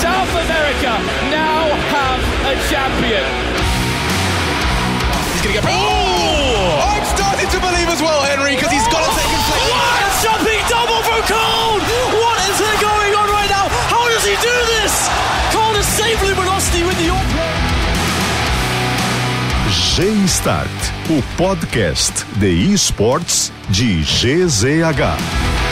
South America now have a champion. He's going to get. Oh! I'm starting to believe as well, Henry, because he's got a second place. What a jumping double from Cole! What is going on right now? How does he do this? Cole has saved Luminosity with the G-Start, o podcast de esportes de GZH.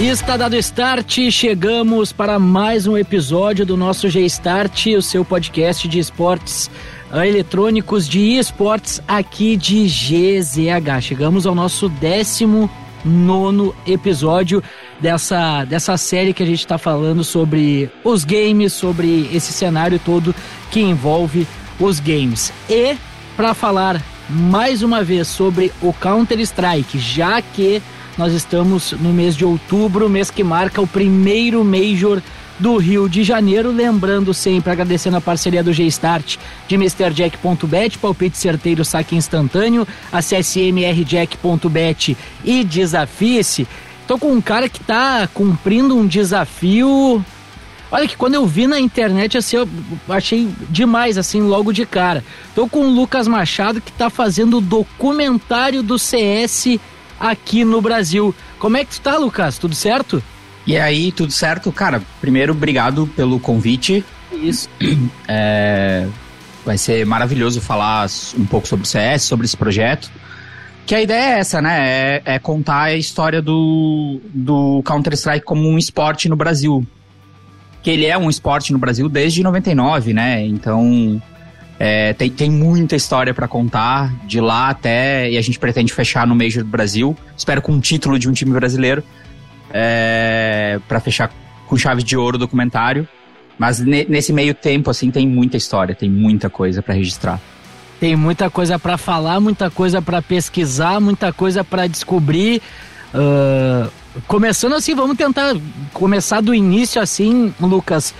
Está dado start, chegamos para mais um episódio do nosso G-Start, o seu podcast de esportes eletrônicos de esportes aqui de GZH. Chegamos ao nosso décimo nono episódio dessa, dessa série que a gente está falando sobre os games, sobre esse cenário todo que envolve os games. E para falar mais uma vez sobre o Counter-Strike, já que nós estamos no mês de outubro, mês que marca o primeiro Major do Rio de Janeiro. Lembrando sempre, agradecendo a parceria do G-Start de MrJack.bet, palpite certeiro, saque instantâneo, acesse mrjack.bet e desafie-se. Tô com um cara que tá cumprindo um desafio. Olha que quando eu vi na internet, assim, eu achei demais, assim, logo de cara. Tô com o Lucas Machado que tá fazendo o documentário do CS aqui no Brasil. Como é que tu tá, Lucas? Tudo certo? E aí, tudo certo? Cara, primeiro, obrigado pelo convite. Isso. É, vai ser maravilhoso falar um pouco sobre o CS, sobre esse projeto. Que a ideia é essa, né? É, é contar a história do, do Counter-Strike como um esporte no Brasil. Que ele é um esporte no Brasil desde 99, né? Então, é, tem, tem muita história para contar de lá até. E a gente pretende fechar no Major do Brasil. Espero com um título de um time brasileiro. É, para fechar com chave de ouro o documentário. Mas ne, nesse meio tempo, assim, tem muita história, tem muita coisa para registrar. Tem muita coisa para falar, muita coisa para pesquisar, muita coisa para descobrir. Uh, começando assim, vamos tentar começar do início assim, Lucas.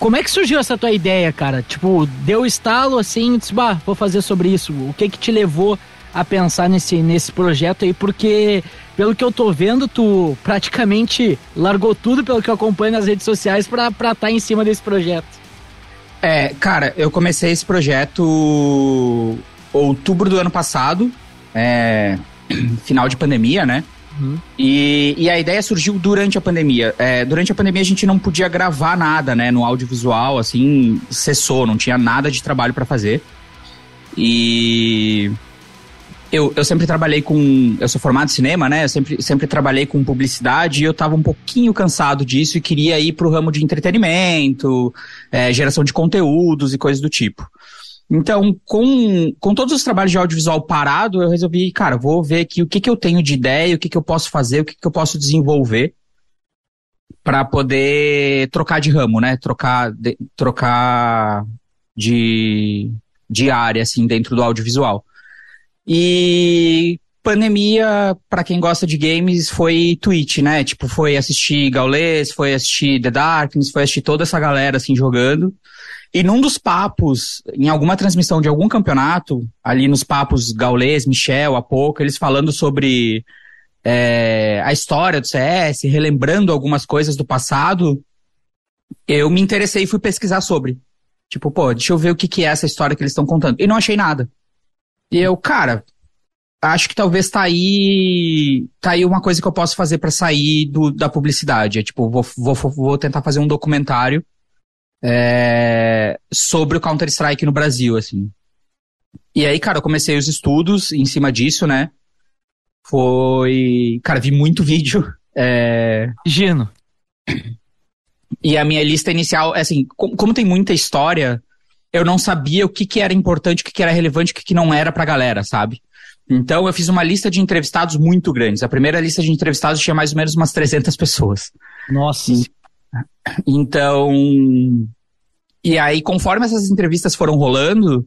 Como é que surgiu essa tua ideia, cara? Tipo, deu estalo assim, disse, bah, vou fazer sobre isso. O que que te levou a pensar nesse, nesse projeto aí? Porque, pelo que eu tô vendo, tu praticamente largou tudo, pelo que eu acompanho nas redes sociais, pra estar tá em cima desse projeto. É, cara, eu comecei esse projeto outubro do ano passado, é, final de pandemia, né? Uhum. E, e, a ideia surgiu durante a pandemia. É, durante a pandemia a gente não podia gravar nada, né? No audiovisual, assim, cessou, não tinha nada de trabalho para fazer. E eu, eu sempre trabalhei com. Eu sou formado em cinema, né? Eu sempre, sempre trabalhei com publicidade e eu tava um pouquinho cansado disso e queria ir pro ramo de entretenimento, é, geração de conteúdos e coisas do tipo. Então, com, com todos os trabalhos de audiovisual parado, eu resolvi, cara, vou ver aqui o que, que eu tenho de ideia, o que, que eu posso fazer, o que, que eu posso desenvolver para poder trocar de ramo, né? Trocar de, trocar de, de área, assim, dentro do audiovisual. E pandemia, para quem gosta de games, foi Twitch, né? Tipo, foi assistir Gaules, foi assistir The Darkness, foi assistir toda essa galera, assim, jogando. E num dos papos, em alguma transmissão de algum campeonato, ali nos papos Gaules, Michel, Apoca, eles falando sobre é, a história do CS, relembrando algumas coisas do passado, eu me interessei e fui pesquisar sobre. Tipo, pô, deixa eu ver o que, que é essa história que eles estão contando. E não achei nada. E eu, cara, acho que talvez tá aí, tá aí uma coisa que eu posso fazer para sair do, da publicidade. É tipo, vou, vou, vou tentar fazer um documentário é, sobre o Counter-Strike no Brasil, assim. E aí, cara, eu comecei os estudos em cima disso, né? Foi. Cara, vi muito vídeo. É... Gino. E a minha lista inicial, assim, como, como, tem muita história, eu não sabia o que, que era importante, o que, que era relevante, o que, que não era pra galera, sabe? Então eu fiz uma lista de entrevistados muito grandes. A primeira lista de entrevistados tinha mais ou menos umas 300 pessoas. Nossa. Então, e aí, conforme essas entrevistas foram rolando,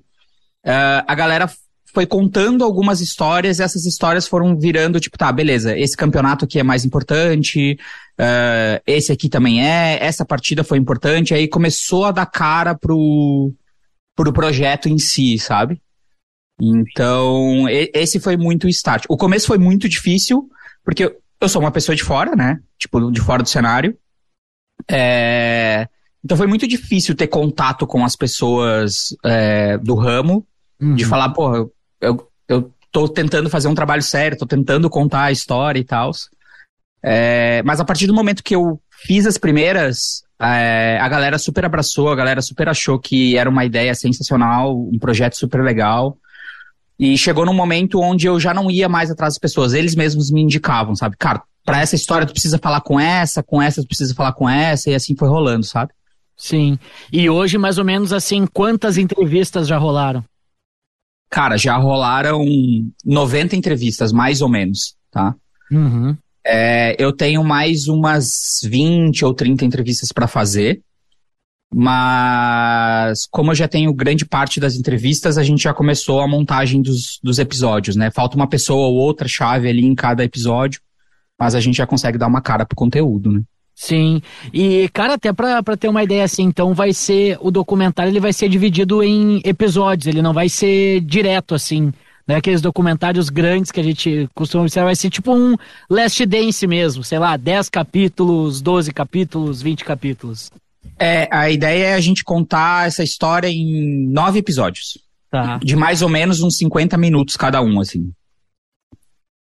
uh, a galera foi contando algumas histórias e essas histórias foram virando, tipo, tá, beleza, esse campeonato aqui é mais importante, uh, esse aqui também é, essa partida foi importante, aí começou a dar cara pro, pro projeto em si, sabe? Então, esse foi muito o start. O começo foi muito difícil, porque eu sou uma pessoa de fora, né? tipo, de fora do cenário. É, então foi muito difícil ter contato com as pessoas é, do ramo, uhum. de falar, pô, eu, eu tô tentando fazer um trabalho sério, tô tentando contar a história e tal. É, mas a partir do momento que eu fiz as primeiras, é, a galera super abraçou, a galera super achou que era uma ideia sensacional, um projeto super legal. E chegou num momento onde eu já não ia mais atrás das pessoas, eles mesmos me indicavam, sabe? Cara, pra essa história tu precisa falar com essa, com essa tu precisa falar com essa, e assim foi rolando, sabe? Sim. E hoje, mais ou menos assim, quantas entrevistas já rolaram? Cara, já rolaram 90 entrevistas, mais ou menos, tá? Uhum. É, eu tenho mais umas 20 ou 30 entrevistas para fazer. Mas, como eu já tenho grande parte das entrevistas, a gente já começou a montagem dos, dos episódios, né? Falta uma pessoa ou outra chave ali em cada episódio, mas a gente já consegue dar uma cara pro conteúdo, né? Sim, e cara, até pra, pra ter uma ideia assim, então vai ser, o documentário ele vai ser dividido em episódios, ele não vai ser direto assim, né? Aqueles documentários grandes que a gente costuma observar, vai ser tipo um Last Dance mesmo, sei lá, 10 capítulos, 12 capítulos, 20 capítulos. É, a ideia é a gente contar essa história em nove episódios. Tá. De mais ou menos uns 50 minutos cada um, assim.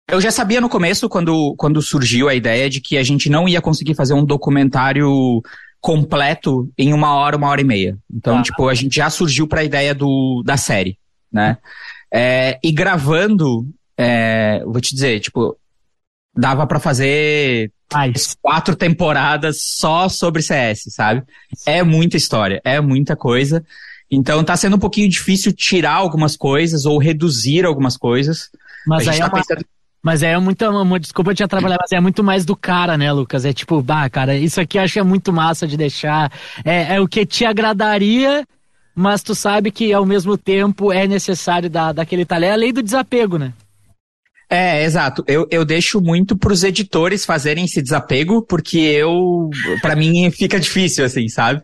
Eu já sabia no começo, quando, quando surgiu a ideia de que a gente não ia conseguir fazer um documentário completo em uma hora, uma hora e meia. Então, tá. tipo, a gente já surgiu para a ideia do, da série, né? É, e gravando, é, vou te dizer, tipo, dava para fazer mais quatro temporadas só sobre CS, sabe? É muita história, é muita coisa. Então tá sendo um pouquinho difícil tirar algumas coisas ou reduzir algumas coisas. Mas aí tá é uma... pensando... Mas é muito, uma, desculpa te atrapalhar, mas é muito mais do cara, né, Lucas? É tipo, bah, cara, isso aqui eu acho que é muito massa de deixar. É, é o que te agradaria, mas tu sabe que ao mesmo tempo é necessário dar daquele talento. É a lei do desapego, né? É, exato. Eu, eu deixo muito pros editores fazerem esse desapego, porque eu, para mim, fica difícil, assim, sabe?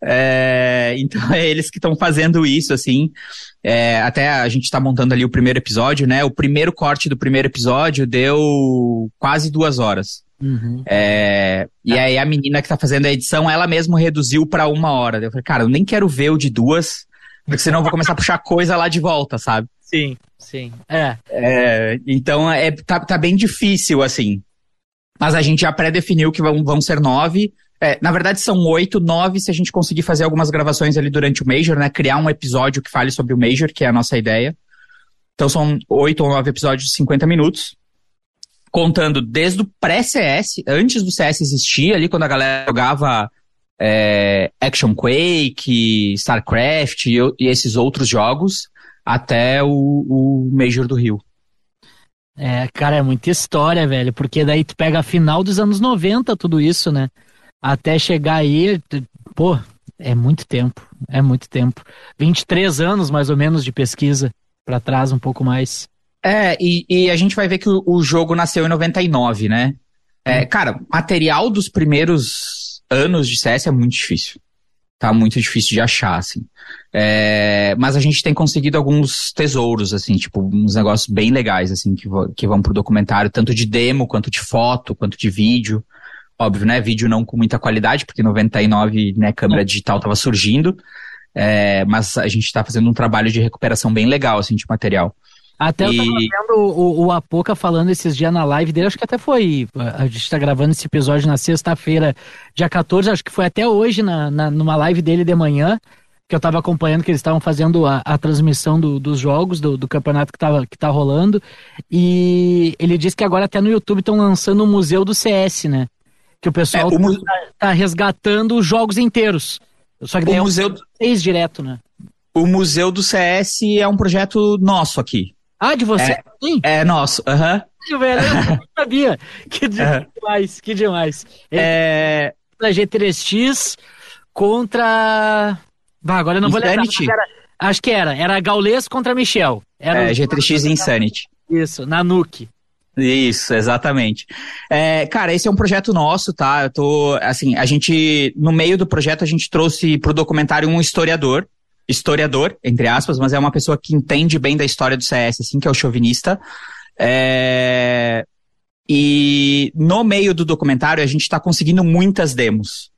É, então é eles que estão fazendo isso, assim. É, até a gente está montando ali o primeiro episódio, né? O primeiro corte do primeiro episódio deu quase duas horas. Uhum. É, e aí a menina que tá fazendo a edição, ela mesma reduziu para uma hora. Eu falei, cara, eu nem quero ver o de duas, porque senão eu vou começar a puxar coisa lá de volta, sabe? Sim, sim. É. é então é, tá, tá bem difícil, assim. Mas a gente já pré-definiu que vão, vão ser nove. É, na verdade, são oito, nove se a gente conseguir fazer algumas gravações ali durante o Major, né? Criar um episódio que fale sobre o Major, que é a nossa ideia. Então são oito ou nove episódios de 50 minutos. Contando desde o pré-CS, antes do CS existir, ali quando a galera jogava é, Action Quake, StarCraft e, e esses outros jogos até o, o Major do Rio. É, cara, é muita história, velho, porque daí tu pega a final dos anos 90, tudo isso, né? Até chegar aí, pô, é muito tempo, é muito tempo. 23 anos, mais ou menos, de pesquisa para trás, um pouco mais. É, e, e, a gente vai ver que o, o jogo nasceu em 99, né? É, hum. Cara, material dos primeiros anos de CS é muito difícil tá muito difícil de achar, assim. É, mas a gente tem conseguido alguns tesouros, assim, tipo, uns negócios bem legais, assim, que, que vão pro documentário, tanto de demo, quanto de foto, quanto de vídeo. Óbvio, né? Vídeo não com muita qualidade, porque 99, né, câmera digital tava surgindo. É, mas a gente tá fazendo um trabalho de recuperação bem legal, assim, de material. Até eu tava vendo o, o Apoca falando esses dias na live dele, acho que até foi. A gente tá gravando esse episódio na sexta-feira, dia 14, acho que foi até hoje, na, na, numa live dele de manhã, que eu tava acompanhando, que eles estavam fazendo a, a transmissão do, dos jogos, do, do, campeonato que, tava, que tá rolando. E ele disse que agora até no YouTube estão lançando o Museu do CS, né? Que o pessoal é, o tá, tá, resgatando os jogos inteiros. Só que daí o é museu um direto, né? O Museu do CS é um projeto nosso aqui. Ah, de você? É, Sim. é nosso, aham. Uhum. Velho, eu não sabia. Que demais, que demais. É... Da G3X contra. Bah, agora eu não Insanity. vou lembrar. Era... Acho que era. Era Gaules contra Michel. Era é, o... G3X e Insanity. Isso, na Nuke. Isso, exatamente. É, cara, esse é um projeto nosso, tá? Eu tô, assim, a gente, no meio do projeto, a gente trouxe pro documentário um historiador, historiador, entre aspas, mas é uma pessoa que entende bem da história do CS, assim, que é o chauvinista. É... e no meio do documentário a gente está conseguindo muitas demos.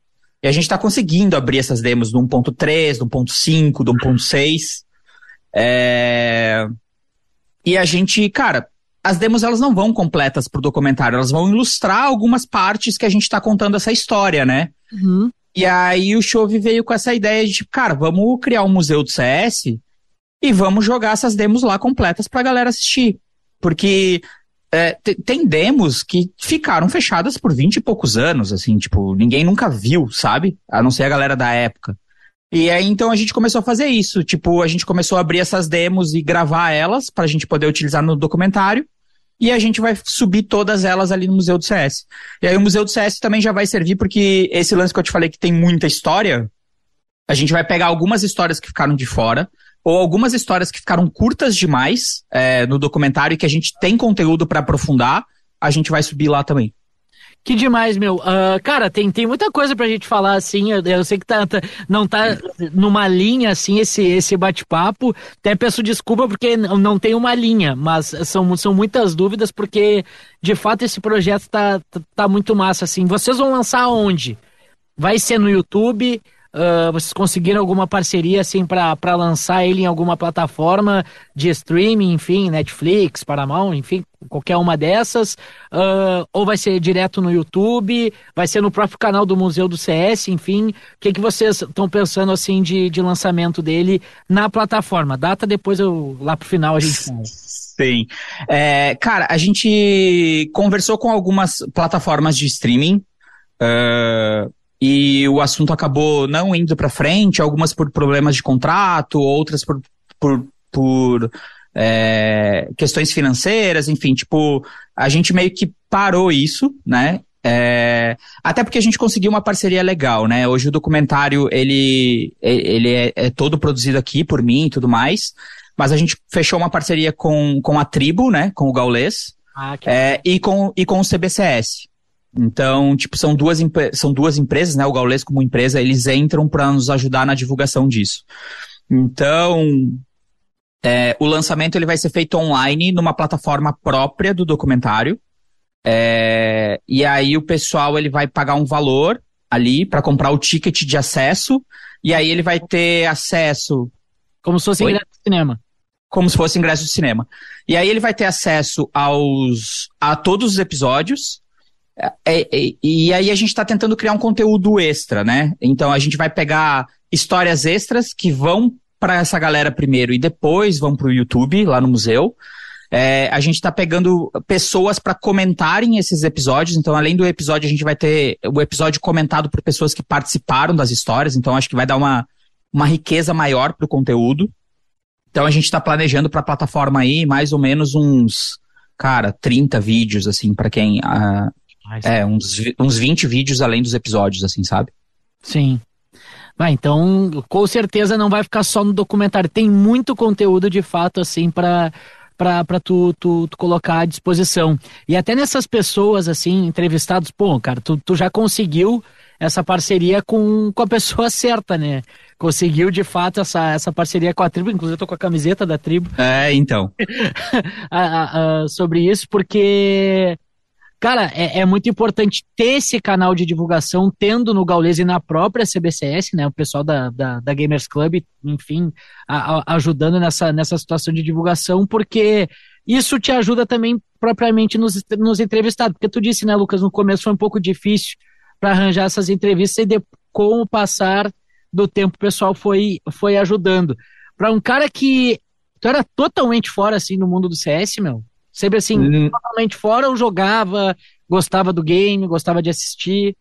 E a gente está conseguindo abrir essas demos do 1.3, do 1.5, do 1.6. É... E a gente, cara, as demos elas não vão completas pro documentário, elas vão ilustrar algumas partes que a gente está contando essa história, né? Uhum. E aí o Chove veio com essa ideia de, tipo, cara, vamos criar um museu do CS e vamos jogar essas demos lá completas pra galera assistir. Porque é, tem demos que ficaram fechadas por 20 e poucos anos, assim, tipo, ninguém nunca viu, sabe? A não ser a galera da época. E aí então a gente começou a fazer isso, tipo, a gente começou a abrir essas demos e gravar elas pra gente poder utilizar no documentário. E a gente vai subir todas elas ali no Museu do CS. E aí o Museu do CS também já vai servir porque esse lance que eu te falei que tem muita história, a gente vai pegar algumas histórias que ficaram de fora, ou algumas histórias que ficaram curtas demais é, no documentário e que a gente tem conteúdo para aprofundar, a gente vai subir lá também. Que demais, meu. Uh, cara, tem, tem muita coisa pra gente falar, assim. Eu, eu sei que tá, tá, não tá numa linha, assim, esse, esse bate-papo. Até peço desculpa porque não tem uma linha, mas são, são muitas dúvidas, porque de fato esse projeto tá, tá, tá muito massa, assim. Vocês vão lançar onde? Vai ser no YouTube? Uh, vocês conseguiram alguma parceria assim para lançar ele em alguma plataforma de streaming, enfim, Netflix, Paramount, enfim, qualquer uma dessas? Uh, ou vai ser direto no YouTube? Vai ser no próprio canal do Museu do CS? Enfim, o que, que vocês estão pensando assim de, de lançamento dele na plataforma? Data depois eu lá pro final a gente fala. Sim. É, cara, a gente conversou com algumas plataformas de streaming. Uh, e o assunto acabou não indo para frente, algumas por problemas de contrato, outras por, por, por é, questões financeiras, enfim, tipo, a gente meio que parou isso, né? É, até porque a gente conseguiu uma parceria legal, né? Hoje o documentário ele, ele é, é todo produzido aqui por mim e tudo mais, mas a gente fechou uma parceria com, com a tribo, né? Com o Gaulês ah, é, e, com, e com o CBCS. Então, tipo, são duas, são duas empresas, né? O Gaules como empresa, eles entram para nos ajudar na divulgação disso. Então, é, o lançamento ele vai ser feito online numa plataforma própria do documentário. É, e aí o pessoal ele vai pagar um valor ali para comprar o ticket de acesso. E aí ele vai ter acesso. Como se fosse ingresso de cinema. Como se fosse ingresso de cinema. E aí ele vai ter acesso aos a todos os episódios é, é, e aí a gente está tentando criar um conteúdo extra, né? Então a gente vai pegar histórias extras que vão para essa galera primeiro e depois vão para o YouTube, lá no museu. É, a gente está pegando pessoas para comentarem esses episódios. Então, além do episódio, a gente vai ter o episódio comentado por pessoas que participaram das histórias. Então, acho que vai dar uma, uma riqueza maior para o conteúdo. Então, a gente está planejando para a plataforma aí mais ou menos uns, cara, 30 vídeos, assim, para quem uh, é, uns, uns 20 vídeos além dos episódios, assim, sabe? Sim. Vai, então, com certeza não vai ficar só no documentário. Tem muito conteúdo, de fato, assim, para para tu, tu, tu, colocar à disposição. E até nessas pessoas, assim, entrevistados, pô, cara, tu, tu já conseguiu essa parceria com, com a pessoa certa, né? Conseguiu, de fato, essa, essa parceria com a tribo. Inclusive, eu tô com a camiseta da tribo. É, então. sobre isso, porque Cara, é, é, muito importante ter esse canal de divulgação, tendo no Gaules e na própria CBCS, né? O pessoal da, da, da Gamers Club, enfim, a, a, ajudando nessa, nessa situação de divulgação, porque isso te ajuda também propriamente nos, nos entrevistados. Porque tu disse, né, Lucas, no começo foi um pouco difícil para arranjar essas entrevistas e de, com o passar do tempo o pessoal foi, foi ajudando. Para um cara que tu era totalmente fora assim no mundo do CS, meu, Sempre assim, hum. totalmente fora ou jogava, gostava do game, gostava de assistir?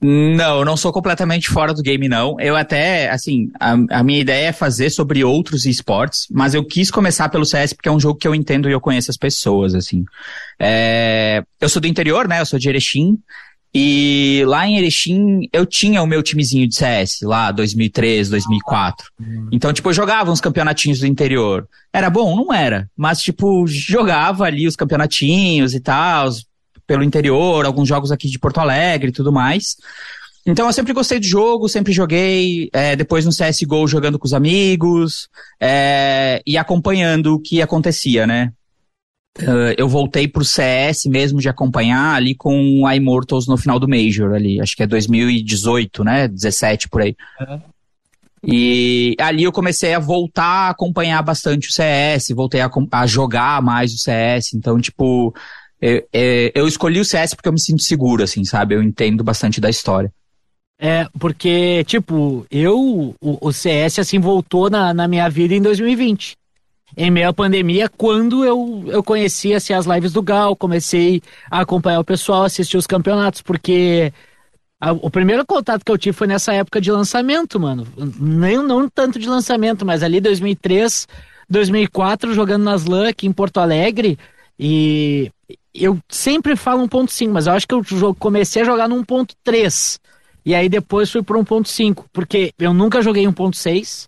Não, eu não sou completamente fora do game, não. Eu até, assim, a, a, minha ideia é fazer sobre outros esportes, mas eu quis começar pelo CS porque é um jogo que eu entendo e eu conheço as pessoas, assim. É, eu sou do interior, né? Eu sou de Erechim. E lá em Erechim, eu tinha o meu timezinho de CS, lá 2003, 2004. Hum. Então, tipo, eu jogava uns campeonatinhos do interior. Era bom? Não era. Mas, tipo, jogava ali os campeonatinhos e tal, pelo interior, alguns jogos aqui de Porto Alegre e tudo mais. Então eu sempre gostei do jogo, sempre joguei, é, depois no CSGO jogando com os amigos, é, e acompanhando o que acontecia, né? Uh, eu voltei pro CS mesmo de acompanhar ali com a Immortals no final do Major ali, acho que é 2018, né? 17 por aí. Uhum. E ali eu comecei a voltar a acompanhar bastante o CS, voltei a, a jogar mais o CS, então, tipo, eu, eu escolhi o CS porque eu me sinto seguro, assim, sabe? Eu entendo bastante da história. É, porque, tipo, eu, o, o CS, assim, voltou na, na minha vida em 2020 em meio à pandemia, quando eu, eu conheci assim, as lives do Gal, comecei a acompanhar o pessoal, assistir os campeonatos, porque a, o primeiro contato que eu tive foi nessa época de lançamento, mano. Nem, não tanto de lançamento, mas ali 2003, 2004, jogando nas LAN aqui em Porto Alegre, e eu sempre falo 1.5, mas eu acho que eu comecei a jogar no 1.3, e aí depois fui para 1.5, porque eu nunca joguei 1.6,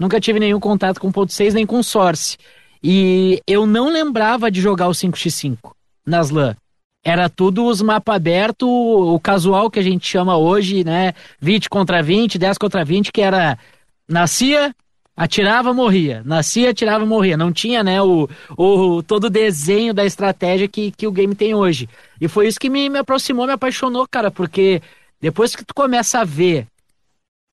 Nunca tive nenhum contato com ponto 6 nem com Source. E eu não lembrava de jogar o 5x5 nas LAN. Era tudo os mapas abertos, o casual que a gente chama hoje, né? 20 contra 20, 10 contra 20, que era nascia, atirava, morria. Nascia, atirava, morria. Não tinha, né, o, o todo o desenho da estratégia que, que o game tem hoje. E foi isso que me, me aproximou, me apaixonou, cara, porque depois que tu começa a ver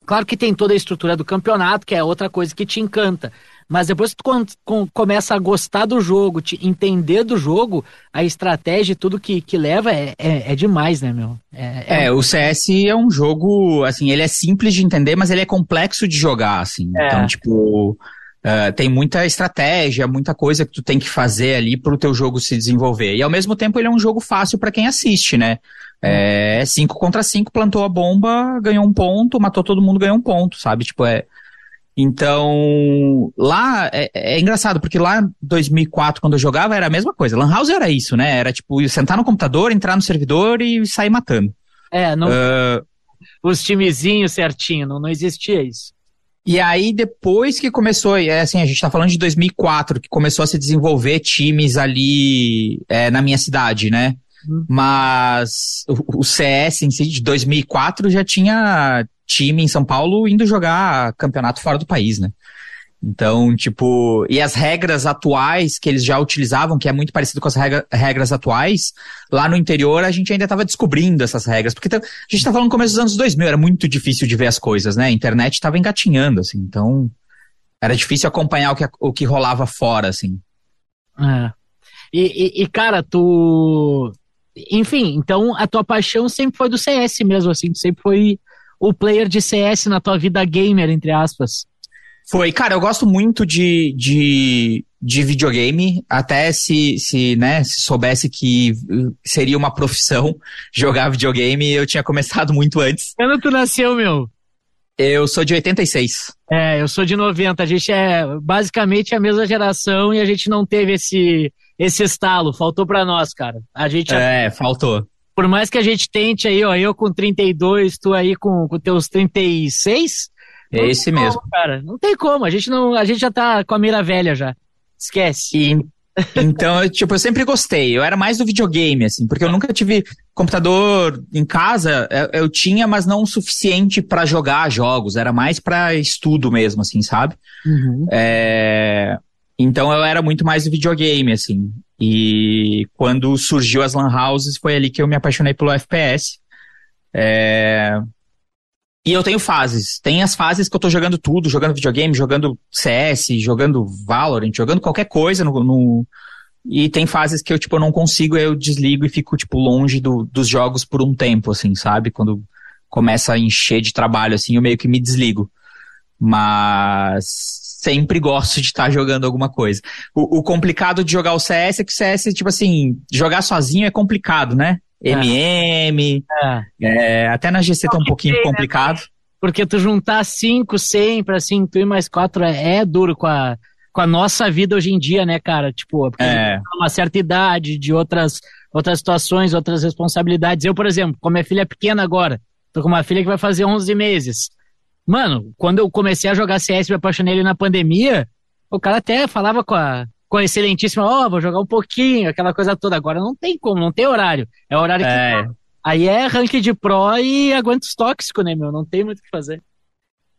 Claro que tem toda a estrutura do campeonato, que é outra coisa que te encanta. Mas depois que tu com, começa a gostar do jogo, te entender do jogo, a estratégia e tudo que, que leva é, é, é demais, né, meu? É, é, é o CS é um jogo, assim, ele é simples de entender, mas ele é complexo de jogar, assim. É. Então, tipo, Uh, tem muita estratégia, muita coisa que tu tem que fazer ali para o teu jogo se desenvolver. E ao mesmo tempo ele é um jogo fácil para quem assiste, né? É 5 contra 5, plantou a bomba, ganhou um ponto, matou todo mundo, ganhou um ponto, sabe? Tipo, é. Então, lá é, é engraçado, porque lá em 2004, quando eu jogava, era a mesma coisa. Lan House era isso, né? Era tipo sentar no computador, entrar no servidor e sair matando. É, não. Uh, os timezinhos certinho, não, não existia isso. E aí, depois que começou, é assim, a gente tá falando de 2004, que começou a se desenvolver times ali é, na minha cidade, né? Mas o, o CS em si, de 2004, já tinha time em São Paulo indo jogar campeonato fora do país, né? Então, tipo, e as regras atuais que eles já utilizavam, que é muito parecido com as regra, regras atuais, lá no interior a gente ainda estava descobrindo essas regras, porque a gente tá falando no começo dos anos 2000, era muito difícil de ver as coisas, né? A internet estava engatinhando, assim, então era difícil acompanhar o que, o que rolava fora, assim. É. E, e, e, cara, tu enfim, então a tua paixão sempre foi do CS mesmo, assim, sempre foi o player de CS na tua vida gamer, entre aspas. Foi, cara, eu gosto muito de, de, de videogame, até se, se, né, se soubesse que seria uma profissão jogar videogame, eu tinha começado muito antes. Quando tu nasceu, meu? Eu sou de 86. É, eu sou de 90. A gente é basicamente a mesma geração e a gente não teve esse, esse estalo. Faltou para nós, cara. A gente. É, faltou. Por mais que a gente tente aí, ó, eu com 32, tu aí com, com teus 36. É esse como, mesmo. Cara, não tem como. A gente não, a gente já tá com a mira velha já. Esquece. E, então, eu, tipo, eu sempre gostei. Eu era mais do videogame, assim, porque eu nunca tive computador em casa. Eu, eu tinha, mas não o suficiente para jogar jogos. Era mais para estudo mesmo, assim, sabe? Uhum. É, então eu era muito mais do videogame, assim. E quando surgiu as Lan Houses, foi ali que eu me apaixonei pelo FPS. É... E eu tenho fases. Tem as fases que eu tô jogando tudo, jogando videogame, jogando CS, jogando Valorant, jogando qualquer coisa no, no... E tem fases que eu, tipo, não consigo, eu desligo e fico, tipo, longe do, dos jogos por um tempo, assim, sabe? Quando começa a encher de trabalho, assim, eu meio que me desligo. Mas sempre gosto de estar tá jogando alguma coisa. O, o, complicado de jogar o CS é que o CS, tipo assim, jogar sozinho é complicado, né? É. MM, é. É, até na GC tá um pouquinho né? complicado. Porque tu juntar cinco sempre, assim, tu e mais quatro é, é, duro com a, com a nossa vida hoje em dia, né, cara? Tipo, porque é. uma certa idade, de outras, outras situações, outras responsabilidades. Eu, por exemplo, como minha filha é pequena agora, tô com uma filha que vai fazer 11 meses. Mano, quando eu comecei a jogar CS, me apaixonei ali na pandemia, o cara até falava com a, com a excelentíssima, ó, oh, vou jogar um pouquinho, aquela coisa toda. Agora não tem como, não tem horário. É horário é. que. Aí é rank de pro e aguenta os tóxicos, né, meu? Não tem muito o que fazer.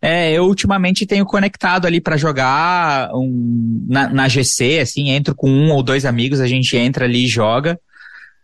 É, eu ultimamente tenho conectado ali para jogar um, na, na, GC, assim, entro com um ou dois amigos, a gente entra ali e joga.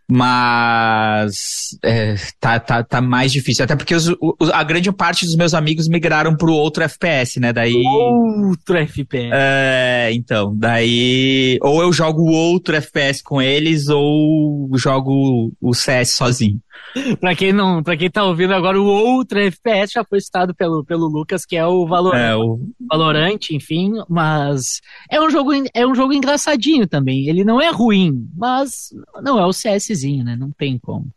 Mas é, tá, tá, tá mais difícil. Até porque os, os, a grande parte dos meus amigos migraram pro outro FPS, né? Daí. Outro FPS. É, então. Daí. Ou eu jogo outro FPS com eles, ou jogo o CS sozinho. pra, quem não, pra quem tá ouvindo agora, o outro FPS já foi citado pelo, pelo Lucas, que é o Valorant. É, o... Valorant, enfim, mas é um, jogo, é um jogo engraçadinho também. Ele não é ruim, mas não é o CSzinho, né? Não tem como.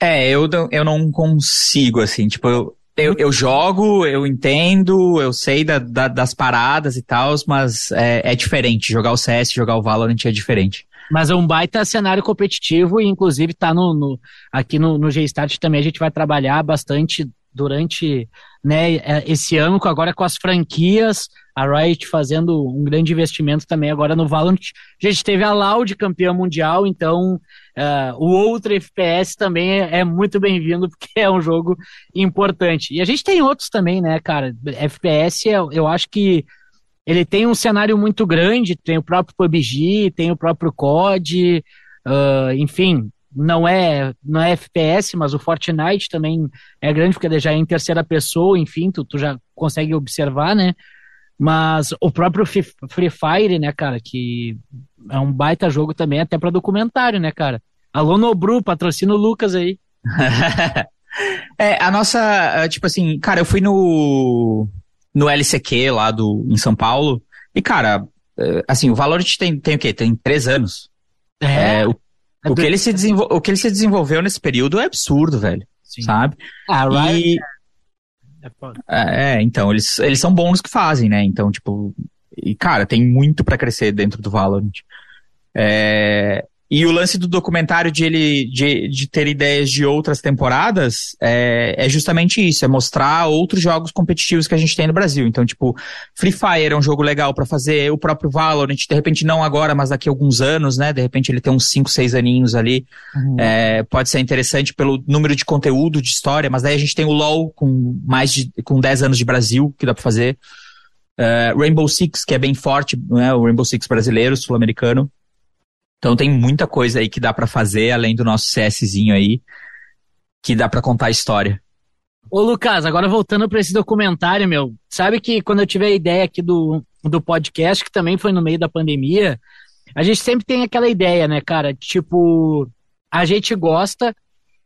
É, eu, eu não consigo, assim, tipo, eu, eu, eu jogo, eu entendo, eu sei da, da, das paradas e tal, mas é, é diferente. Jogar o CS, jogar o Valorant é diferente. Mas é um baita cenário competitivo e inclusive tá no, no aqui no, no G-Start também a gente vai trabalhar bastante durante né, é, esse ano, agora com as franquias, a Riot fazendo um grande investimento também agora no Valorant. A gente teve a Loud campeã mundial, então uh, o outro FPS também é, é muito bem-vindo, porque é um jogo importante. E a gente tem outros também, né, cara? FPS, eu acho que ele tem um cenário muito grande, tem o próprio PUBG, tem o próprio COD, uh, enfim, não é não é FPS, mas o Fortnite também é grande, porque ele já é em terceira pessoa, enfim, tu, tu já consegue observar, né? Mas o próprio Free Fire, né, cara, que é um baita jogo também, até para documentário, né, cara? Alô Nobru, patrocina o Lucas aí. é, a nossa, tipo assim, cara, eu fui no no LCQ lá do, em São Paulo. E, cara, é, assim, o Valorant tem, tem o quê? Tem três anos. É. é o, é o, que ele se o que ele se desenvolveu nesse período é absurdo, velho. Sim. Sabe? Ah, e... É, é, é, então, eles, eles são bons que fazem, né? Então, tipo, e, cara, tem muito para crescer dentro do Valorant. É, e o lance do documentário de ele de, de ter ideias de outras temporadas é, é justamente isso, é mostrar outros jogos competitivos que a gente tem no Brasil. Então, tipo, Free Fire é um jogo legal para fazer, o próprio Valorant, de repente não agora, mas daqui a alguns anos, né? De repente ele tem uns 5, 6 aninhos ali. Uhum. É, pode ser interessante pelo número de conteúdo, de história, mas daí a gente tem o LoL com mais de com 10 anos de Brasil, que dá para fazer. Uh, Rainbow Six, que é bem forte, né? O Rainbow Six brasileiro, sul-americano. Então tem muita coisa aí que dá para fazer, além do nosso CSzinho aí, que dá para contar a história. Ô Lucas, agora voltando para esse documentário, meu, sabe que quando eu tive a ideia aqui do, do podcast, que também foi no meio da pandemia, a gente sempre tem aquela ideia, né, cara? Tipo, a gente gosta.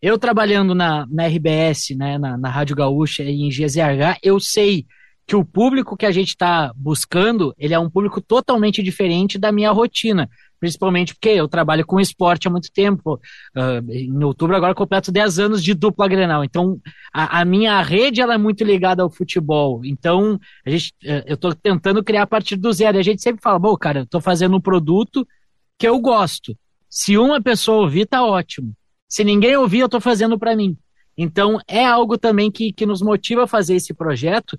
Eu trabalhando na, na RBS, né, na, na Rádio Gaúcha e em GZH, eu sei que o público que a gente está buscando, ele é um público totalmente diferente da minha rotina principalmente porque eu trabalho com esporte há muito tempo. Uh, em outubro agora completo 10 anos de dupla Grenal. Então, a, a, minha rede ela é muito ligada ao futebol. Então, a gente, uh, eu estou tentando criar a partir do zero. E a gente sempre fala, bom, cara, eu estou fazendo um produto que eu gosto. Se uma pessoa ouvir, tá ótimo. Se ninguém ouvir, eu estou fazendo para mim. Então, é algo também que, que nos motiva a fazer esse projeto,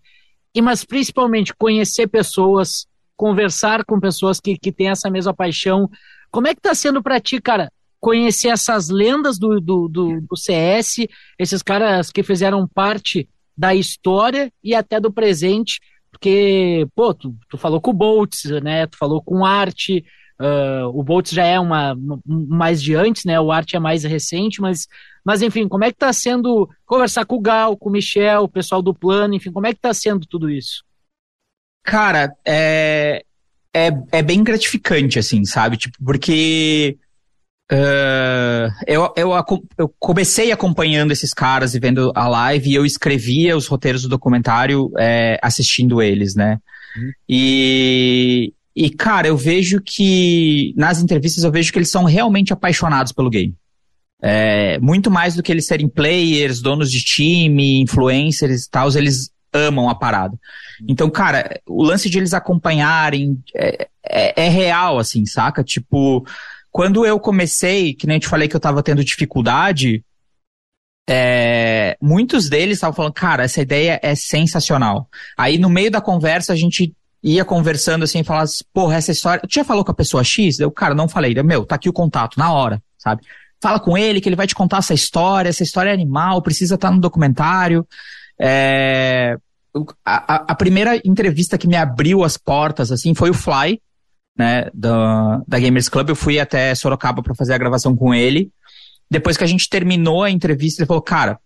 e mas principalmente conhecer pessoas, conversar com pessoas que, que têm essa mesma paixão. Como é que está sendo para ti, cara, conhecer essas lendas do, do, do, do, CS, esses caras que fizeram parte da história e até do presente, porque, pô, tu, tu falou com o Boltz, né, tu falou com o Art, uh, o Boltz já é uma, mais de antes, né, o Art é mais recente, mas, mas enfim, como é que tá sendo conversar com o Gal, com o Michel, o pessoal do plano, enfim, como é que tá sendo tudo isso? Cara, é, é, é bem gratificante, assim, sabe? Tipo, porque uh, eu, eu, eu comecei acompanhando esses caras e vendo a live e eu escrevia os roteiros do documentário é, assistindo eles, né? Uhum. E, e, cara, eu vejo que nas entrevistas eu vejo que eles são realmente apaixonados pelo game. É, muito mais do que eles serem players, donos de time, influencers e tal, eles amam a parada. Então, cara, o lance de eles acompanharem é, é, é, real, assim, saca? Tipo, quando eu comecei, que nem eu te falei que eu tava tendo dificuldade, é, muitos deles estavam falando, cara, essa ideia é sensacional. Aí no meio da conversa a gente ia conversando assim, falava porra, essa história. Tu já falou com a pessoa X? Eu, cara, não falei. Meu, tá aqui o contato, na hora, sabe? Fala com ele que ele vai te contar essa história, essa história é animal, precisa estar tá no documentário. É... a, a, primeira entrevista que me abriu as portas, assim, foi o Fly, né, da, da Gamers Club. Eu fui até Sorocaba para fazer a gravação com ele. Depois que a gente terminou a entrevista, ele falou, cara,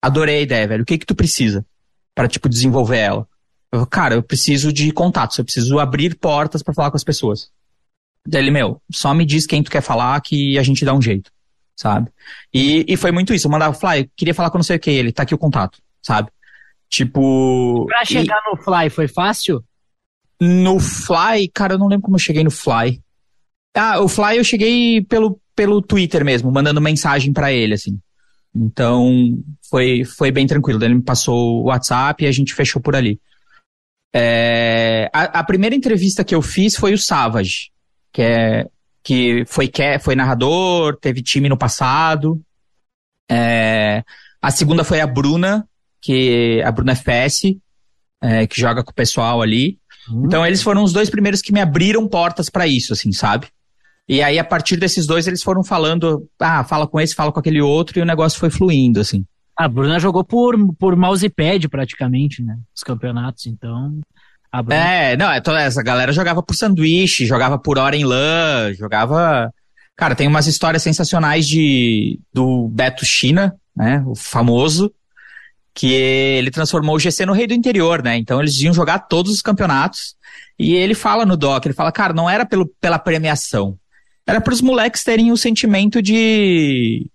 adorei a ideia, velho. O que que tu precisa para tipo, desenvolver ela? Eu falei, cara, eu preciso de contatos, eu preciso abrir portas para falar com as pessoas. Daí ele, meu, só me diz quem tu quer falar que a gente dá um jeito, sabe? E, e foi muito isso. Eu mandava, Fly, queria falar com não sei o que, ele, tá aqui o contato, sabe? Tipo. Pra chegar e... no Fly foi fácil? No Fly, cara, eu não lembro como eu cheguei no Fly. Ah, o Fly eu cheguei pelo, pelo Twitter mesmo, mandando mensagem para ele, assim. Então, foi, foi bem tranquilo. Ele me passou o WhatsApp e a gente fechou por ali. É, a, a, primeira entrevista que eu fiz foi o Savage, que, é, que foi, que foi narrador, teve time no passado. É, a segunda foi a Bruna, que a Bruna FS, é, que joga com o pessoal ali. Uhum. Então eles foram os dois primeiros que me abriram portas para isso, assim, sabe? E aí a partir desses dois eles foram falando, ah, fala com esse, fala com aquele outro e o negócio foi fluindo, assim. A Bruna jogou por, por mousepad praticamente, né? Os campeonatos, então. Bruna... É, não, é toda essa galera jogava por sanduíche, jogava por hora em lã, jogava. Cara, tem umas histórias sensacionais de do Beto China, né? O famoso, que ele transformou o GC no rei do interior, né? Então eles iam jogar todos os campeonatos. E ele fala no doc, ele fala, cara, não era pelo, pela premiação. Era para os moleques terem o sentimento de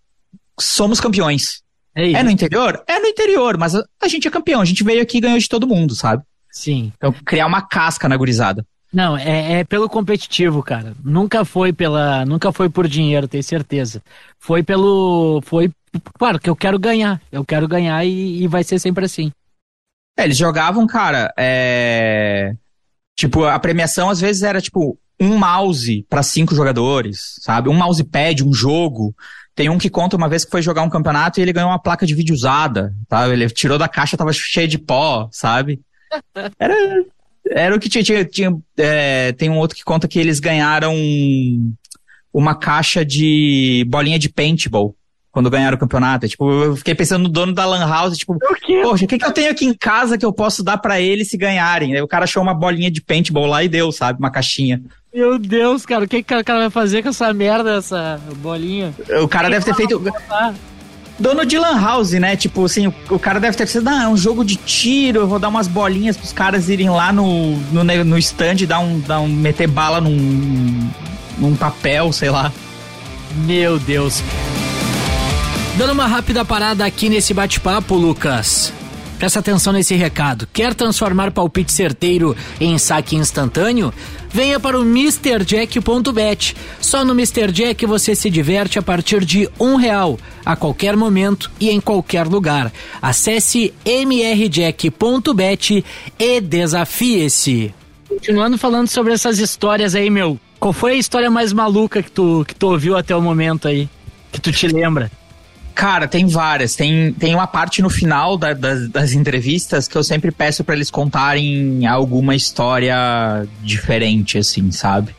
somos campeões. É, é, no interior? É no interior, mas a, a, gente é campeão. A gente veio aqui e ganhou de todo mundo, sabe? Sim. Então, criar uma casca na gurizada. Não, é, é, pelo competitivo, cara. Nunca foi pela, nunca foi por dinheiro, tenho certeza. Foi pelo, foi, claro que eu quero ganhar. Eu quero ganhar e, e vai ser sempre assim. É, eles jogavam, cara, é... tipo a premiação às vezes era tipo um mouse para cinco jogadores, sabe? Um mousepad, um jogo. Tem um que conta uma vez que foi jogar um campeonato e ele ganhou uma placa de vídeo usada, tá? Ele tirou da caixa, tava cheia de pó, sabe? Era, era o que tinha. tinha, tinha é, tem um outro que conta que eles ganharam uma caixa de bolinha de paintball quando ganharam o campeonato. Tipo, eu fiquei pensando no dono da Lan House, tipo, poxa, o que, que eu tenho aqui em casa que eu posso dar para eles se ganharem? Aí o cara achou uma bolinha de paintball lá e deu, sabe? Uma caixinha. Meu Deus, cara, o que, que o cara vai fazer com essa merda, essa bolinha? O cara deve ter feito dono de lan house, né? Tipo assim, o, o cara deve ter pensado, ah, é um jogo de tiro, eu vou dar umas bolinhas pros caras irem lá no, no, no stand, dar um, dar um, meter bala num, num papel, sei lá. Meu Deus. Dando uma rápida parada aqui nesse bate-papo, Lucas. Presta atenção nesse recado. Quer transformar palpite certeiro em saque instantâneo? Venha para o MrJack.bet. Só no Mr. Jack você se diverte a partir de um real, a qualquer momento e em qualquer lugar. Acesse mrjack.bet e desafie-se. Continuando falando sobre essas histórias aí, meu. Qual foi a história mais maluca que tu, que tu ouviu até o momento aí? Que tu te lembra? Cara, tem várias. Tem, tem uma parte no final da, das, das entrevistas que eu sempre peço para eles contarem alguma história diferente, assim, sabe?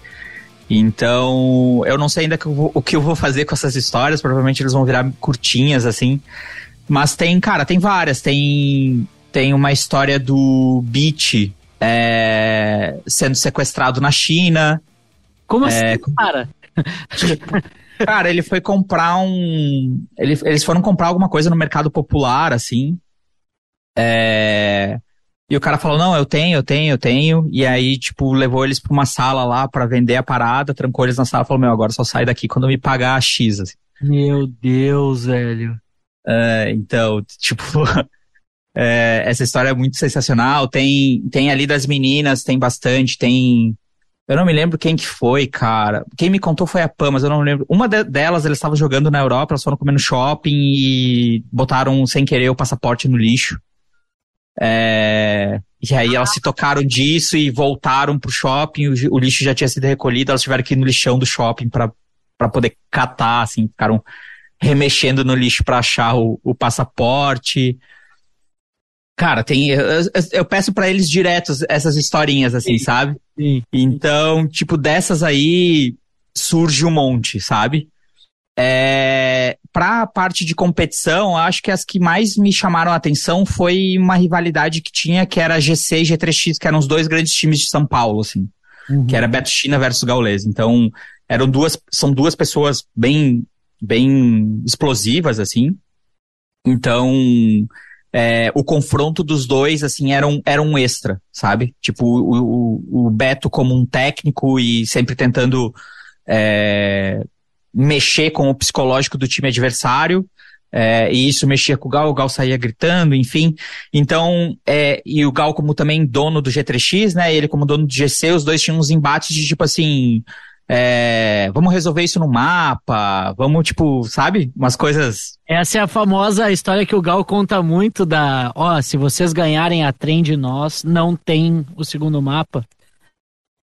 Então, eu não sei ainda o que eu vou fazer com essas histórias. Provavelmente eles vão virar curtinhas, assim. Mas tem, cara, tem várias. Tem, tem uma história do Beach é, sendo sequestrado na China. Como é, assim, cara? Cara, ele foi comprar um. Ele, eles foram comprar alguma coisa no mercado popular, assim. É... E o cara falou: Não, eu tenho, eu tenho, eu tenho. E aí, tipo, levou eles pra uma sala lá para vender a parada, trancou eles na sala e falou: Meu, agora só sai daqui quando me pagar a X. Assim. Meu Deus, velho. É, então, tipo. é, essa história é muito sensacional. Tem, tem ali das meninas, tem bastante, tem eu não me lembro quem que foi, cara. Quem me contou foi a Pam, mas eu não lembro. Uma de delas, eles estavam jogando na Europa, elas foram comer no shopping e botaram sem querer o passaporte no lixo. É... E aí elas se tocaram disso e voltaram pro shopping, o, o lixo já tinha sido recolhido, elas tiveram que ir no lixão do shopping para poder catar, assim, ficaram remexendo no lixo para achar o, o passaporte. Cara, tem. Eu, eu peço para eles diretos essas historinhas, assim, sim, sabe? Sim. Então, tipo, dessas aí surge um monte, sabe? É, para a parte de competição, acho que as que mais me chamaram a atenção foi uma rivalidade que tinha, que era GC e G3X, que eram os dois grandes times de São Paulo, assim. Uhum. Que era Beto China versus Gaules. Então, eram duas, são duas pessoas bem, bem explosivas, assim. Então, é, o confronto dos dois, assim, era um, era um extra, sabe? Tipo, o, o, Beto como um técnico e sempre tentando é, mexer com o psicológico do time adversário. É, e isso mexia com o Gal, o Gal saía gritando, enfim. Então, é, e o Gal como também dono do G3X, né? Ele como dono do GC, os dois tinham uns embates de tipo assim, é, vamos resolver isso no mapa, vamos, tipo, sabe? Umas coisas. Essa é a famosa história que o Gal conta muito da, ó, se vocês ganharem a trem de nós, não tem o segundo mapa.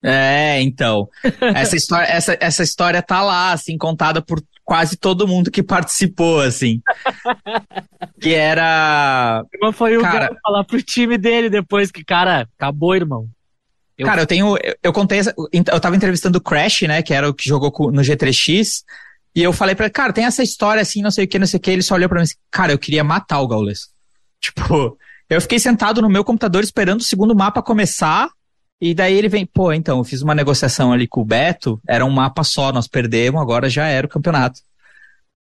É, então. essa, história, essa, essa história tá lá, assim, contada por quase todo mundo que participou, assim. que era. Mas foi o cara falar pro time dele depois que, cara, acabou, irmão. Eu... Cara, eu tenho. Eu, eu contei. Eu tava entrevistando o Crash, né? Que era o que jogou no G3X. E eu falei pra ele, cara, tem essa história assim, não sei o que, não sei o que. Ele só olhou pra mim assim, cara, eu queria matar o Gaules. Tipo, eu fiquei sentado no meu computador esperando o segundo mapa começar. E daí ele vem, pô, então, eu fiz uma negociação ali com o Beto, era um mapa só, nós perdemos, agora já era o campeonato.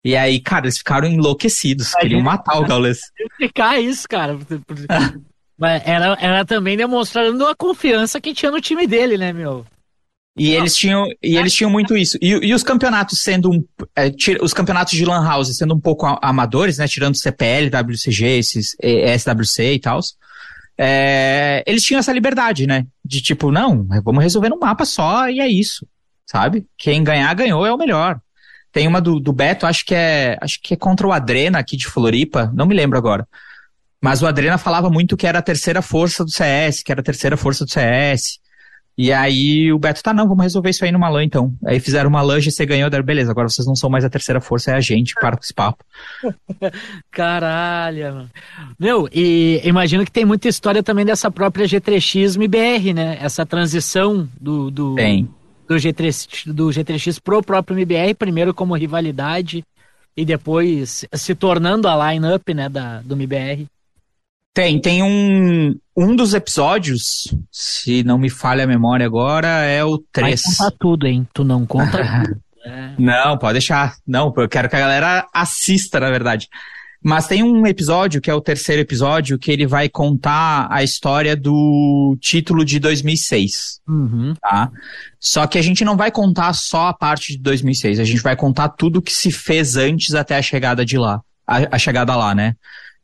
E aí, cara, eles ficaram enlouquecidos, queriam matar o Gaules. Ficar isso, cara. era, era também demonstrando a confiança que tinha no time dele, né, meu? E eles tinham, e eles tinham muito isso. E, e os campeonatos sendo um, é, tira, os campeonatos de Lan House sendo um pouco amadores, né? Tirando CPL, WCG, esses SWC e tal é, eles tinham essa liberdade, né? De tipo, não, vamos resolver no mapa só e é isso, sabe? Quem ganhar, ganhou, é o melhor. Tem uma do, do Beto, acho que é acho que é contra o Adrena aqui de Floripa, não me lembro agora. Mas o Adrena falava muito que era a terceira força do CS, que era a terceira força do CS. E aí o Beto, tá, não, vamos resolver isso aí numa LAN então. Aí fizeram uma LAN, GC ganhou, deram, beleza, agora vocês não são mais a terceira força, é a gente, para com esse papo. Caralho, mano. Meu, e imagino que tem muita história também dessa própria G3X MBR, né? Essa transição do, do, tem. do, G3, do G3X pro próprio MBR, primeiro como rivalidade e depois se tornando a line-up, né, da, do MBR. Tem, tem um, um dos episódios, se não me falha a memória agora, é o 3. Vai contar tudo, hein? Tu não conta tudo. É. Não, pode deixar. Não, eu quero que a galera assista, na verdade. Mas tem um episódio, que é o terceiro episódio, que ele vai contar a história do título de 2006. Uhum. Tá? Só que a gente não vai contar só a parte de 2006, a gente vai contar tudo que se fez antes até a chegada de lá. A, a chegada lá, né?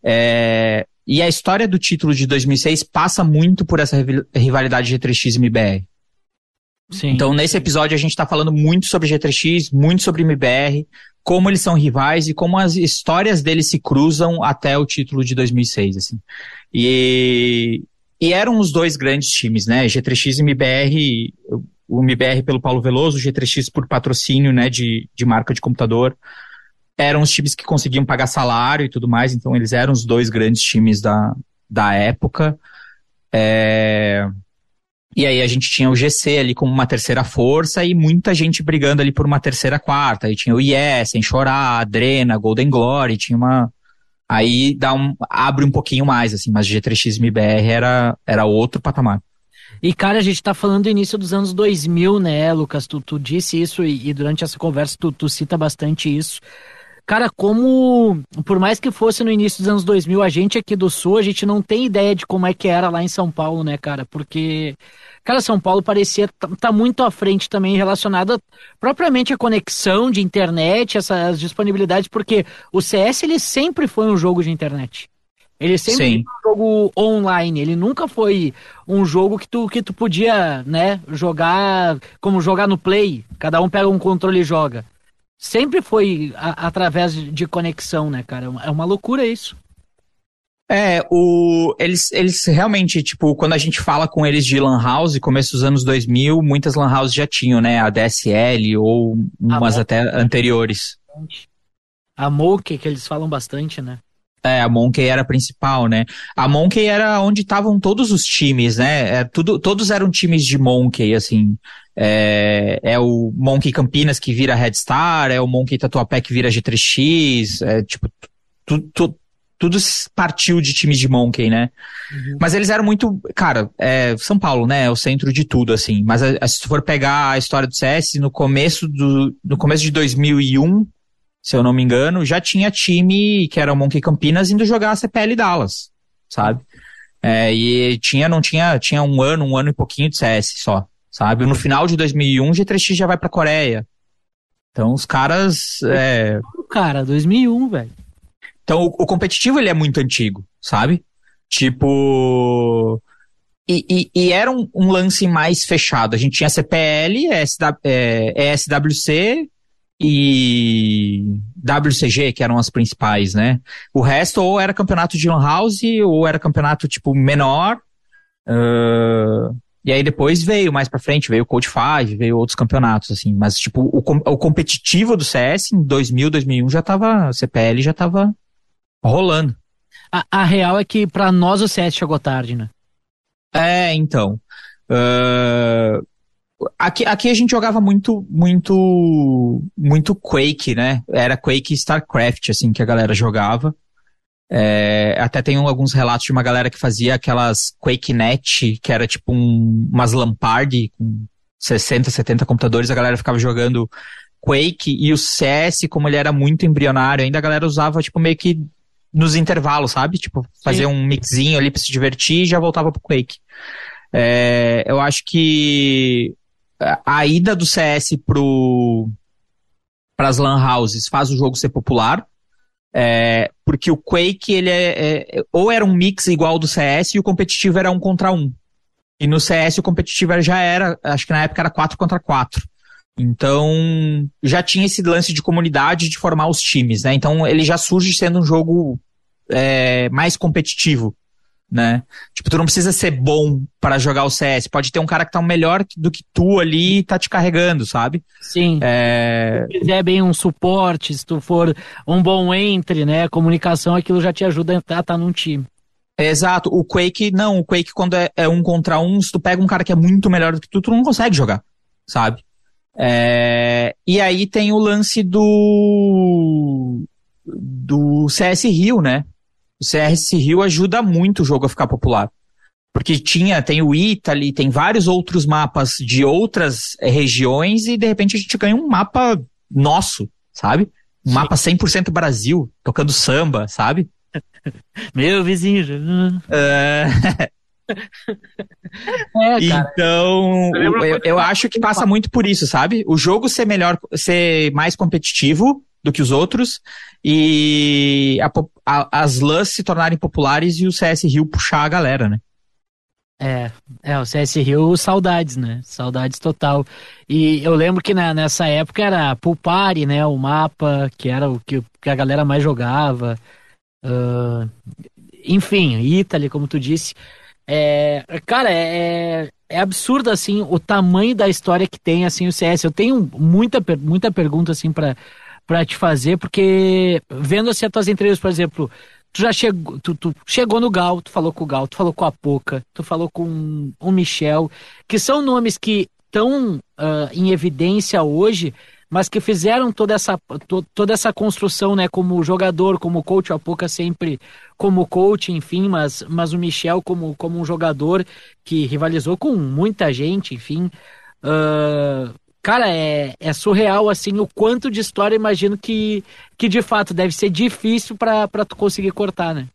É, e a história do título de 2006 passa muito por essa rivalidade G3X e MBR. Sim. Então, nesse episódio, a gente está falando muito sobre G3X, muito sobre MBR, como eles são rivais e como as histórias deles se cruzam até o título de 2006, assim. E, e eram os dois grandes times, né? G3X e MBR, o MBR pelo Paulo Veloso, o G3X por patrocínio, né, de, de marca de computador eram os times que conseguiam pagar salário e tudo mais, então eles eram os dois grandes times da, da época. É... E aí a gente tinha o GC ali como uma terceira força e muita gente brigando ali por uma terceira quarta. Aí tinha o Sem Chorar, Adrena, Golden Glory, tinha uma. Aí dá um, abre um pouquinho mais, assim, mas G3X MBR era, era outro patamar. E, cara, a gente tá falando do início dos anos 2000, né, Lucas? Tu, tu disse isso e, e durante essa conversa tu, tu cita bastante isso. Cara, como, por mais que fosse no início dos anos 2000, a gente aqui do Sul, a gente não tem ideia de como é que era lá em São Paulo, né, cara? Porque, cara, São Paulo parecia tá, muito à frente também relacionada propriamente à conexão de internet, essas disponibilidades, porque o CS, ele sempre foi um jogo de internet. Ele sempre Sim. foi um jogo online, ele nunca foi um jogo que tu, que tu podia, né, jogar como jogar no Play, cada um pega um controle e joga sempre foi a, através de conexão, né, cara? É uma loucura isso. É, o, eles, eles realmente, tipo, quando a gente fala com eles de Lan House, começo dos anos 2000, muitas Lan House já tinham, né? A DSL ou umas até anteriores. A Moke, que eles falam bastante, né? É, a Monkey era a principal, né? A Monkey era onde estavam todos os times, né? É, tudo, todos eram times de Monkey, assim. É, é o Monkey Campinas que vira Red Star, é o Monkey Tatuapé que vira G3X, é tipo, tudo, tudo, tudo partiu de times de Monkey, né? Uhum. Mas eles eram muito, cara, é, São Paulo, né? É o centro de tudo, assim. Mas a, a, se for pegar a história do CS, no começo do, no começo de 2001, se eu não me engano, já tinha time que era o Monkey Campinas indo jogar a CPL Dallas, sabe? É, e tinha, não tinha, tinha um ano, um ano e pouquinho de CS só, sabe? No final de 2001, G3X já vai pra Coreia. Então os caras, é... Cara, 2001, velho. Então, o, o, competitivo ele é muito antigo, sabe? Tipo. E, e, e era um, um, lance mais fechado. A gente tinha CPL, ESW, é, ESWC e WCG, que eram as principais, né? O resto ou era campeonato de Lan House, ou era campeonato, tipo, menor. Uh, e aí depois veio mais pra frente, veio o Code 5, veio outros campeonatos, assim. Mas, tipo, o, o competitivo do CS em 2000, 2001 já tava, CPL já tava rolando. A, a real é que para nós o CS chegou tarde, né? É, então. Uh, aqui, aqui a gente jogava muito, muito, muito Quake, né? Era Quake e StarCraft, assim, que a galera jogava. É, até tem alguns relatos de uma galera que fazia aquelas QuakeNet, que era tipo um, umas Lampard com 60, 70 computadores, a galera ficava jogando Quake e o CS, como ele era muito embrionário, ainda a galera usava tipo meio que nos intervalos, sabe? Tipo, fazer Sim. um mixinho ali pra se divertir e já voltava pro Quake. É, eu acho que a ida do CS pro pras lan houses faz o jogo ser popular. É, porque o Quake, ele é, é, ou era um mix igual do CS e o competitivo era um contra um. E no CS o competitivo já era, acho que na época era 4 contra 4. Então, já tinha esse lance de comunidade de formar os times, né? Então, ele já surge sendo um jogo é, mais competitivo, né? Tipo, tu não precisa ser bom para jogar o CS. Pode ter um cara que tá melhor do que tu ali e tá te carregando, sabe? Sim. É... Se fizer bem um suporte, se tu for um bom entre, né? Comunicação, aquilo já te ajuda a estar tá num time. Exato. O Quake, não. O Quake, quando é, é, um contra um, se tu pega um cara que é muito melhor do que tu, tu não consegue jogar, sabe? É... E aí tem o lance do. do CS Rio, né? O CRS Rio ajuda muito o jogo a ficar popular. Porque tinha, tem o Italy, tem vários outros mapas de outras eh, regiões e de repente a gente ganha um mapa nosso, sabe? Um Sim. mapa 100% Brasil, tocando samba, sabe? Meu vizinho. É... é, então, eu, eu, eu acho que passa muito por isso, sabe? O jogo ser melhor, ser mais competitivo do que os outros e a, a, as LANs se tornarem populares e o CS Rio puxar a galera, né? É, é, o CS Rio, saudades, né? Saudades total. E eu lembro que na, nessa época era Pulpari, né? O mapa, que era o que, que a galera mais jogava. Uh, enfim, Italy, como tu disse. É, cara, é, é absurdo, assim, o tamanho da história que tem, assim, o CS. Eu tenho muita, muita pergunta, assim, para para te fazer, porque vendo assim as tuas entrevistas, por exemplo, tu já chegou, tu, tu, chegou no Gal, tu falou com o Gal, tu falou com a Poca, tu falou com o Michel, que são nomes que estão uh, em evidência hoje, mas que fizeram toda essa, to, toda essa construção, né, como jogador, como coach, a Poca sempre como coach, enfim, mas, mas o Michel como, como um jogador que rivalizou com muita gente, enfim. Uh, Cara, é, é surreal, assim, o quanto de história imagino que, que de fato deve ser difícil para tu conseguir cortar, né?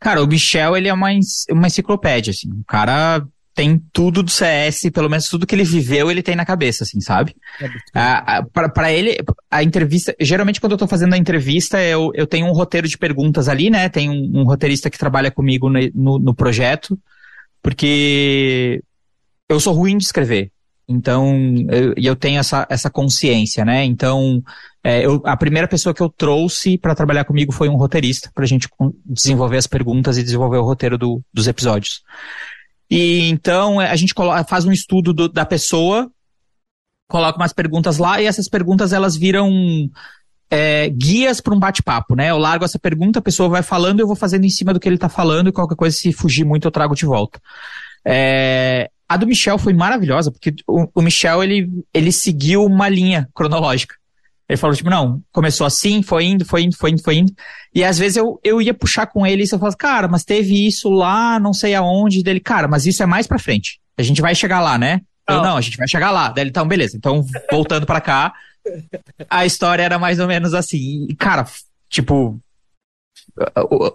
Cara, o Michel, ele é uma, uma enciclopédia, assim. O cara tem tudo do CS, pelo menos tudo que ele viveu, ele tem na cabeça, assim, sabe? É ah, para ele, a entrevista, geralmente quando eu tô fazendo a entrevista, eu, eu tenho um roteiro de perguntas ali, né? Tem um, um roteirista que trabalha comigo no, no, no projeto, porque eu sou ruim de escrever. Então, eu, eu tenho essa, essa consciência, né? Então, é, eu, a primeira pessoa que eu trouxe para trabalhar comigo foi um roteirista, para a gente desenvolver as perguntas e desenvolver o roteiro do, dos episódios. E então, é, a gente coloca, faz um estudo do, da pessoa, coloca umas perguntas lá, e essas perguntas elas viram é, guias para um bate-papo, né? Eu largo essa pergunta, a pessoa vai falando, eu vou fazendo em cima do que ele está falando e qualquer coisa, se fugir muito, eu trago de volta. É, a do Michel foi maravilhosa, porque o, o, Michel, ele, ele seguiu uma linha cronológica. Ele falou, tipo, não, começou assim, foi indo, foi indo, foi indo, foi indo. E às vezes eu, eu ia puxar com ele e eu falava, cara, mas teve isso lá, não sei aonde, dele, cara, mas isso é mais pra frente. A gente vai chegar lá, né? Eu, não, a gente vai chegar lá. Daí ele, então, beleza. Então, voltando para cá, a história era mais ou menos assim. E, cara, tipo,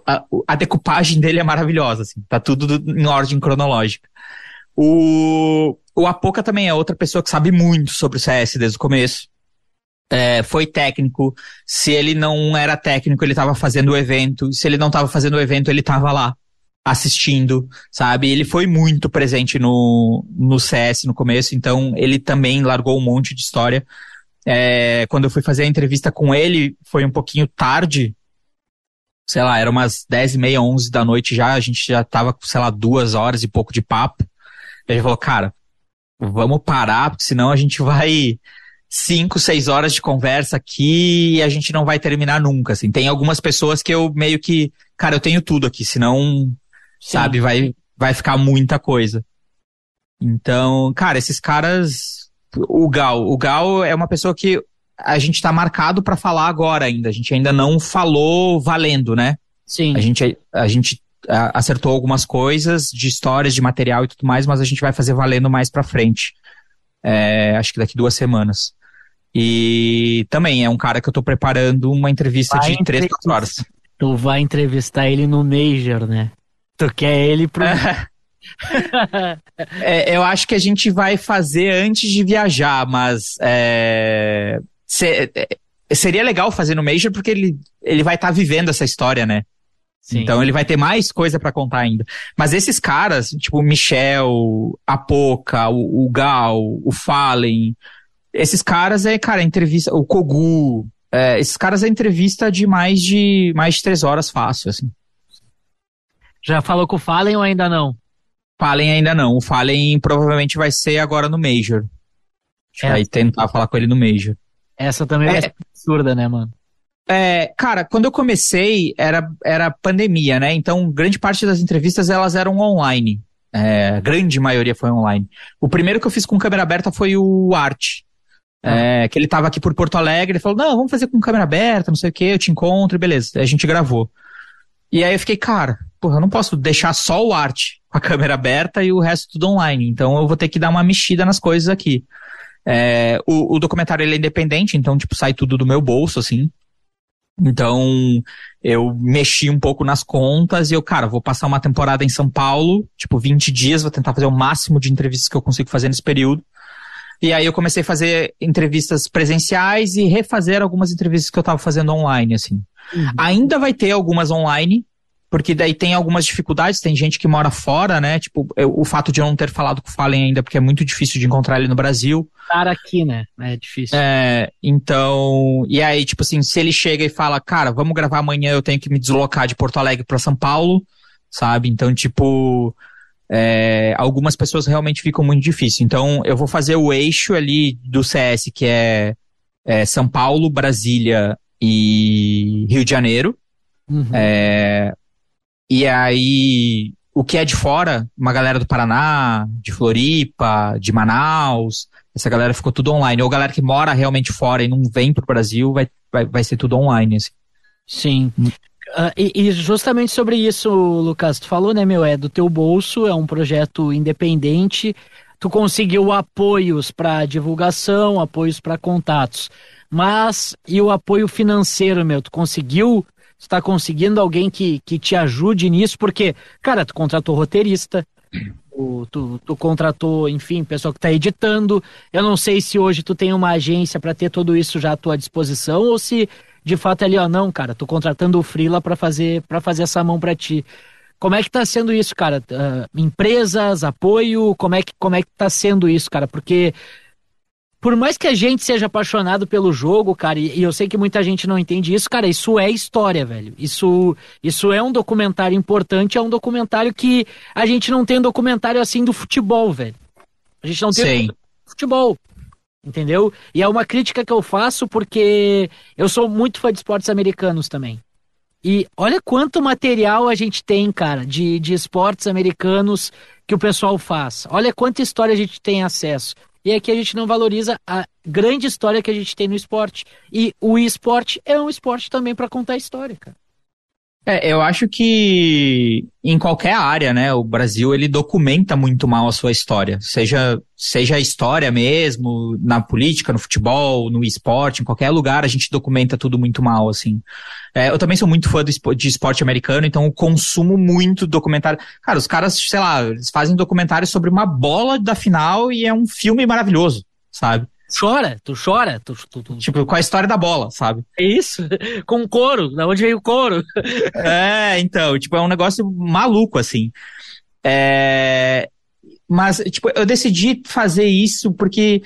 a, a, a, decupagem dele é maravilhosa, assim. Tá tudo em ordem cronológica. O, o Apoca também é outra pessoa que sabe muito sobre o CS desde o começo. É, foi técnico. Se ele não era técnico, ele estava fazendo o evento. Se ele não estava fazendo o evento, ele estava lá assistindo, sabe? Ele foi muito presente no, no CS no começo, então ele também largou um monte de história. É, quando eu fui fazer a entrevista com ele, foi um pouquinho tarde, sei lá, era umas 10 e meia, 11 da noite já, a gente já tava sei lá, duas horas e pouco de papo. Ele falou, cara, vamos parar, porque senão a gente vai cinco, seis horas de conversa aqui e a gente não vai terminar nunca, assim. Tem algumas pessoas que eu meio que, cara, eu tenho tudo aqui, senão Sim. sabe? Vai, vai ficar muita coisa. Então, cara, esses caras. O Gal. O Gal é uma pessoa que a gente tá marcado para falar agora ainda. A gente ainda não falou valendo, né? Sim. A gente, a gente acertou algumas coisas de histórias, de material e tudo mais, mas a gente vai fazer valendo mais pra frente. É, acho que daqui duas semanas. E também é um cara que eu tô preparando uma entrevista vai de três, quatro horas. Tu vai entrevistar ele no Major, né? Tu quer ele pro. é, eu acho que a gente vai fazer antes de viajar, mas é, se, é, seria legal fazer no Major porque ele, ele vai estar tá vivendo essa história, né? Sim. Então ele vai ter mais coisa para contar ainda. Mas esses caras, tipo o Michel, a Poca, o, o Gal, o Fallen, esses caras é, cara, entrevista, o Kogu, é, esses caras é entrevista de mais de mais de três horas fácil, assim. Já falou com o Fallen ou ainda não? Fallen ainda não. O Fallen provavelmente vai ser agora no Major. É. Vai tentar falar com ele no Major. Essa também é, é absurda, né, mano? É, cara, quando eu comecei era, era pandemia, né? Então, grande parte das entrevistas elas eram online. É, grande maioria foi online. O primeiro que eu fiz com câmera aberta foi o Art. É, que ele tava aqui por Porto Alegre, ele falou, não, vamos fazer com câmera aberta, não sei o que, eu te encontro, e beleza. A gente gravou. E aí eu fiquei, cara, porra, eu não posso deixar só o arte com a câmera aberta e o resto tudo online. Então eu vou ter que dar uma mexida nas coisas aqui. É, o, o, documentário ele é independente, então, tipo, sai tudo do meu bolso, assim. Então, eu mexi um pouco nas contas e eu, cara, vou passar uma temporada em São Paulo, tipo, 20 dias, vou tentar fazer o máximo de entrevistas que eu consigo fazer nesse período. E aí eu comecei a fazer entrevistas presenciais e refazer algumas entrevistas que eu tava fazendo online, assim. Uhum. Ainda vai ter algumas online, porque daí tem algumas dificuldades, tem gente que mora fora, né? Tipo, eu, o fato de eu não ter falado com o Fallen ainda, porque é muito difícil de encontrar ele no Brasil. Estar aqui, né? É difícil. É, então. E aí, tipo assim, se ele chega e fala, cara, vamos gravar amanhã, eu tenho que me deslocar de Porto Alegre para São Paulo, sabe? Então, tipo. É, algumas pessoas realmente ficam muito difícil. Então, eu vou fazer o eixo ali do CS, que é, é São Paulo, Brasília e Rio de Janeiro. Uhum. É, e aí, o que é de fora, uma galera do Paraná, de Floripa, de Manaus, essa galera ficou tudo online. Ou galera que mora realmente fora e não vem pro Brasil, vai, vai, vai ser tudo online. Assim. Sim. Uh, e, e, justamente sobre isso, Lucas, tu falou, né, meu? É do teu bolso, é um projeto independente. Tu conseguiu apoios para divulgação, apoios para contatos. Mas e o apoio financeiro, meu? Tu conseguiu? Tu tá conseguindo alguém que, que te ajude nisso? Porque, cara, tu contratou roteirista, tu, tu, tu contratou, enfim, pessoal que tá editando. Eu não sei se hoje tu tem uma agência para ter tudo isso já à tua disposição ou se de fato é ali, ó, não, cara, tô contratando o Freela para fazer para fazer essa mão para ti. Como é que tá sendo isso, cara? Uh, empresas, apoio, como é que como é que tá sendo isso, cara? Porque por mais que a gente seja apaixonado pelo jogo, cara, e, e, eu sei que muita gente não entende isso, cara, isso é história, velho. Isso, isso é um documentário importante, é um documentário que a gente não tem um documentário assim do futebol, velho. A gente não tem Sim. futebol. Entendeu? E é uma crítica que eu faço porque eu sou muito fã de esportes americanos também. E olha quanto material a gente tem, cara, de, de esportes americanos que o pessoal faz. Olha quanta história a gente tem acesso. E aqui a gente não valoriza a grande história que a gente tem no esporte. E o esporte é um esporte também para contar história, cara. É, eu acho que em qualquer área, né, o Brasil ele documenta muito mal a sua história, seja seja a história mesmo, na política, no futebol, no esporte, em qualquer lugar a gente documenta tudo muito mal, assim. É, eu também sou muito fã do, de esporte americano, então eu consumo muito documentário. Cara, os caras, sei lá, eles fazem documentários sobre uma bola da final e é um filme maravilhoso, sabe? Chora, tu chora. Tu, tu, tu... Tipo, com a história da bola, sabe? É isso, com couro, da onde veio o couro. é, então, tipo, é um negócio maluco, assim. É... Mas, tipo, eu decidi fazer isso porque,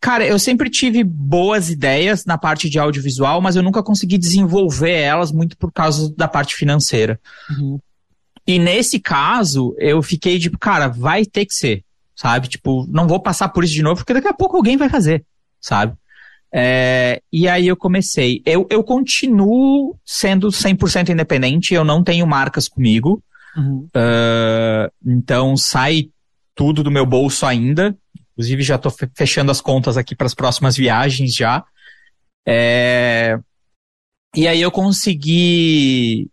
cara, eu sempre tive boas ideias na parte de audiovisual, mas eu nunca consegui desenvolver elas muito por causa da parte financeira. Uhum. E nesse caso, eu fiquei tipo, cara, vai ter que ser sabe? Tipo, não vou passar por isso de novo, porque daqui a pouco alguém vai fazer, sabe? É, e aí eu comecei. Eu, eu continuo sendo 100% independente, eu não tenho marcas comigo. Uhum. Uh, então sai tudo do meu bolso ainda. Inclusive já estou fechando as contas aqui para as próximas viagens já. É, e aí eu consegui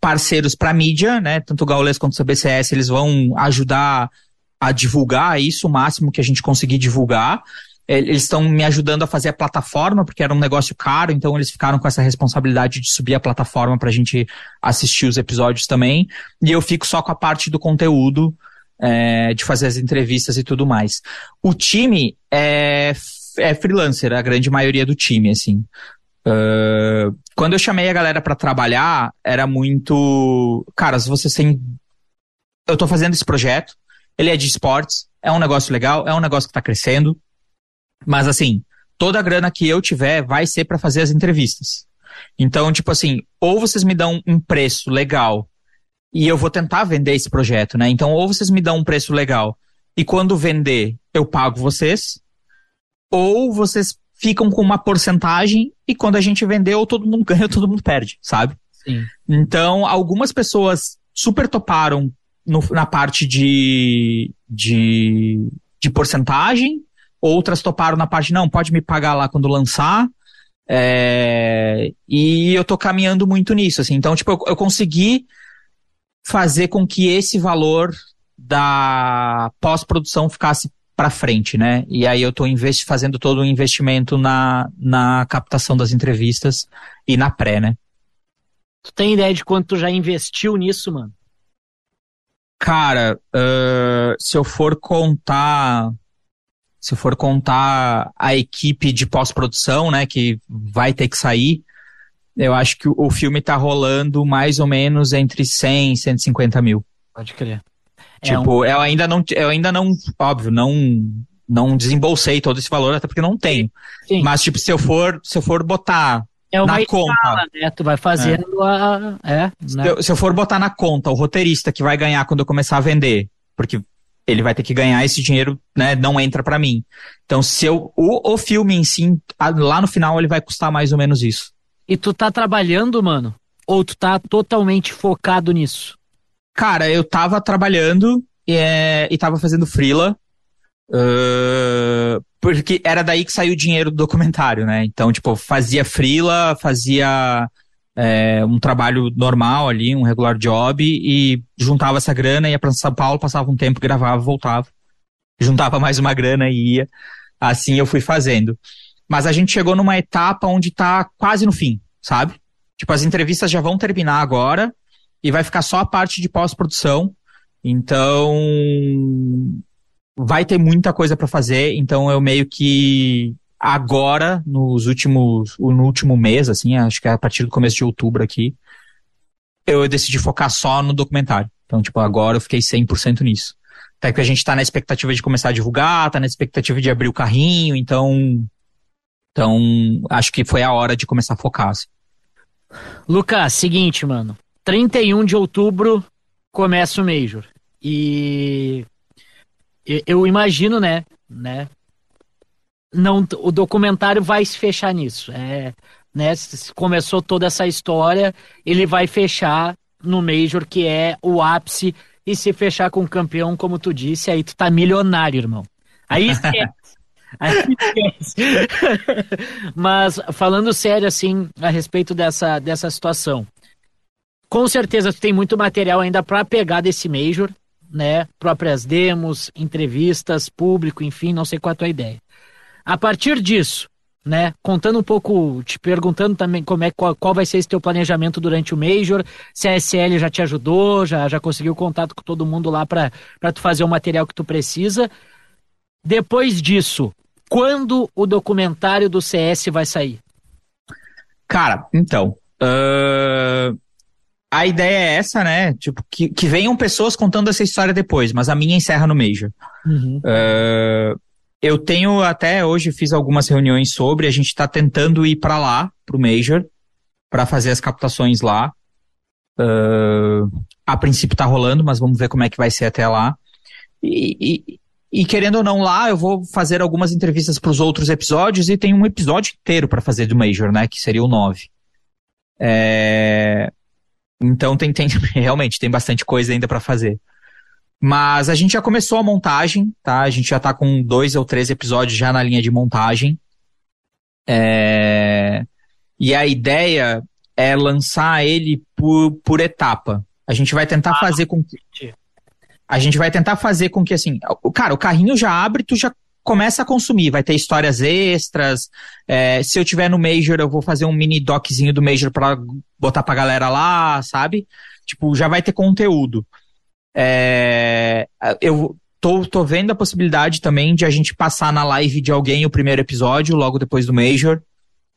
parceiros para mídia, né? Tanto o Gaules quanto o CBCS, eles vão ajudar a divulgar isso o máximo que a gente conseguir divulgar. Eles estão me ajudando a fazer a plataforma, porque era um negócio caro, então eles ficaram com essa responsabilidade de subir a plataforma para a gente assistir os episódios também. E eu fico só com a parte do conteúdo, é, de fazer as entrevistas e tudo mais. O time é, é freelancer, a grande maioria do time, assim. Uh, quando eu chamei a galera para trabalhar, era muito. Cara, se você tem. Eu tô fazendo esse projeto, ele é de esportes, é um negócio legal, é um negócio que está crescendo. Mas assim, toda a grana que eu tiver vai ser para fazer as entrevistas. Então, tipo assim, ou vocês me dão um preço legal e eu vou tentar vender esse projeto, né? Então, ou vocês me dão um preço legal e quando vender eu pago vocês, ou vocês ficam com uma porcentagem e quando a gente vender, ou todo mundo ganha ou todo mundo perde, sabe? Sim. Então, algumas pessoas super toparam no, na parte de, de, de porcentagem, outras toparam na parte, não, pode me pagar lá quando lançar. É, e eu tô caminhando muito nisso, assim. Então, tipo, eu, eu consegui fazer com que esse valor da pós-produção ficasse para frente, né? E aí eu tô fazendo todo o um investimento na, na captação das entrevistas e na pré, né? Tu tem ideia de quanto tu já investiu nisso, mano? Cara, uh, se eu for contar. Se eu for contar a equipe de pós-produção, né, que vai ter que sair, eu acho que o filme tá rolando mais ou menos entre 100 e 150 mil. Pode crer. Tipo, é um... eu ainda não, eu ainda não, óbvio, não, não desembolsei todo esse valor, até porque não tenho. Sim. Mas, tipo, se eu for, se eu for botar é uma na escala, conta. né? Tu vai fazendo é. a. É, né? se, eu, se eu for botar na conta o roteirista que vai ganhar quando eu começar a vender, porque ele vai ter que ganhar esse dinheiro, né? Não entra para mim. Então, se eu. O, o filme em si, lá no final, ele vai custar mais ou menos isso. E tu tá trabalhando, mano? Ou tu tá totalmente focado nisso? Cara, eu tava trabalhando é, e tava fazendo freela. Uh, porque era daí que saiu o dinheiro do documentário, né? Então, tipo, fazia freela, fazia é, um trabalho normal ali, um regular job, e juntava essa grana, ia para São Paulo, passava um tempo, gravava, voltava. Juntava mais uma grana e ia. Assim eu fui fazendo. Mas a gente chegou numa etapa onde tá quase no fim, sabe? Tipo, as entrevistas já vão terminar agora e vai ficar só a parte de pós-produção. Então, vai ter muita coisa para fazer, então eu meio que agora, nos últimos, no último mês, assim, acho que é a partir do começo de outubro aqui, eu decidi focar só no documentário. Então, tipo, agora eu fiquei 100% nisso. Até que a gente tá na expectativa de começar a divulgar, tá na expectativa de abrir o carrinho, então, então, acho que foi a hora de começar a focar. Assim. Lucas, seguinte, mano. 31 de outubro começa o Major. E eu imagino, né, né, não, o documentário vai se fechar nisso. É, né, começou toda essa história, ele vai fechar no Major, que é o ápice, e se fechar com o campeão, como tu disse, aí tu tá milionário, irmão. Aí esquece. aí esquece. Mas falando sério, assim, a respeito dessa, dessa situação. Com certeza tu tem muito material ainda para pegar desse Major, né? Próprias demos, entrevistas, público, enfim, não sei qual é a tua ideia. A partir disso, né? Contando um pouco, te perguntando também como é qual, qual vai ser esse teu planejamento durante o Major, se a SL já te ajudou, já, já conseguiu contato com todo mundo lá para tu fazer o material que tu precisa. Depois disso, quando o documentário do CS vai sair? Cara, então. Uh, a ideia é essa, né? Tipo, que, que venham pessoas contando essa história depois, mas a minha encerra no Major. Uhum. Uh, eu tenho até hoje fiz algumas reuniões sobre, a gente está tentando ir para lá, para o Major, para fazer as captações lá. Uh, a princípio está rolando, mas vamos ver como é que vai ser até lá. E, e, e querendo ou não lá, eu vou fazer algumas entrevistas para os outros episódios e tem um episódio inteiro para fazer do Major, né? Que seria o 9. É... Então tem, tem realmente tem bastante coisa ainda para fazer. Mas a gente já começou a montagem, tá? A gente já tá com dois ou três episódios já na linha de montagem. É... E a ideia é lançar ele por, por etapa. A gente vai tentar ah, fazer com que. A gente vai tentar fazer com que, assim, cara, o carrinho já abre, tu já começa a consumir. Vai ter histórias extras. É, se eu tiver no Major, eu vou fazer um mini doczinho do Major pra botar pra galera lá, sabe? Tipo, já vai ter conteúdo. É, eu tô, tô vendo a possibilidade também de a gente passar na live de alguém o primeiro episódio, logo depois do Major,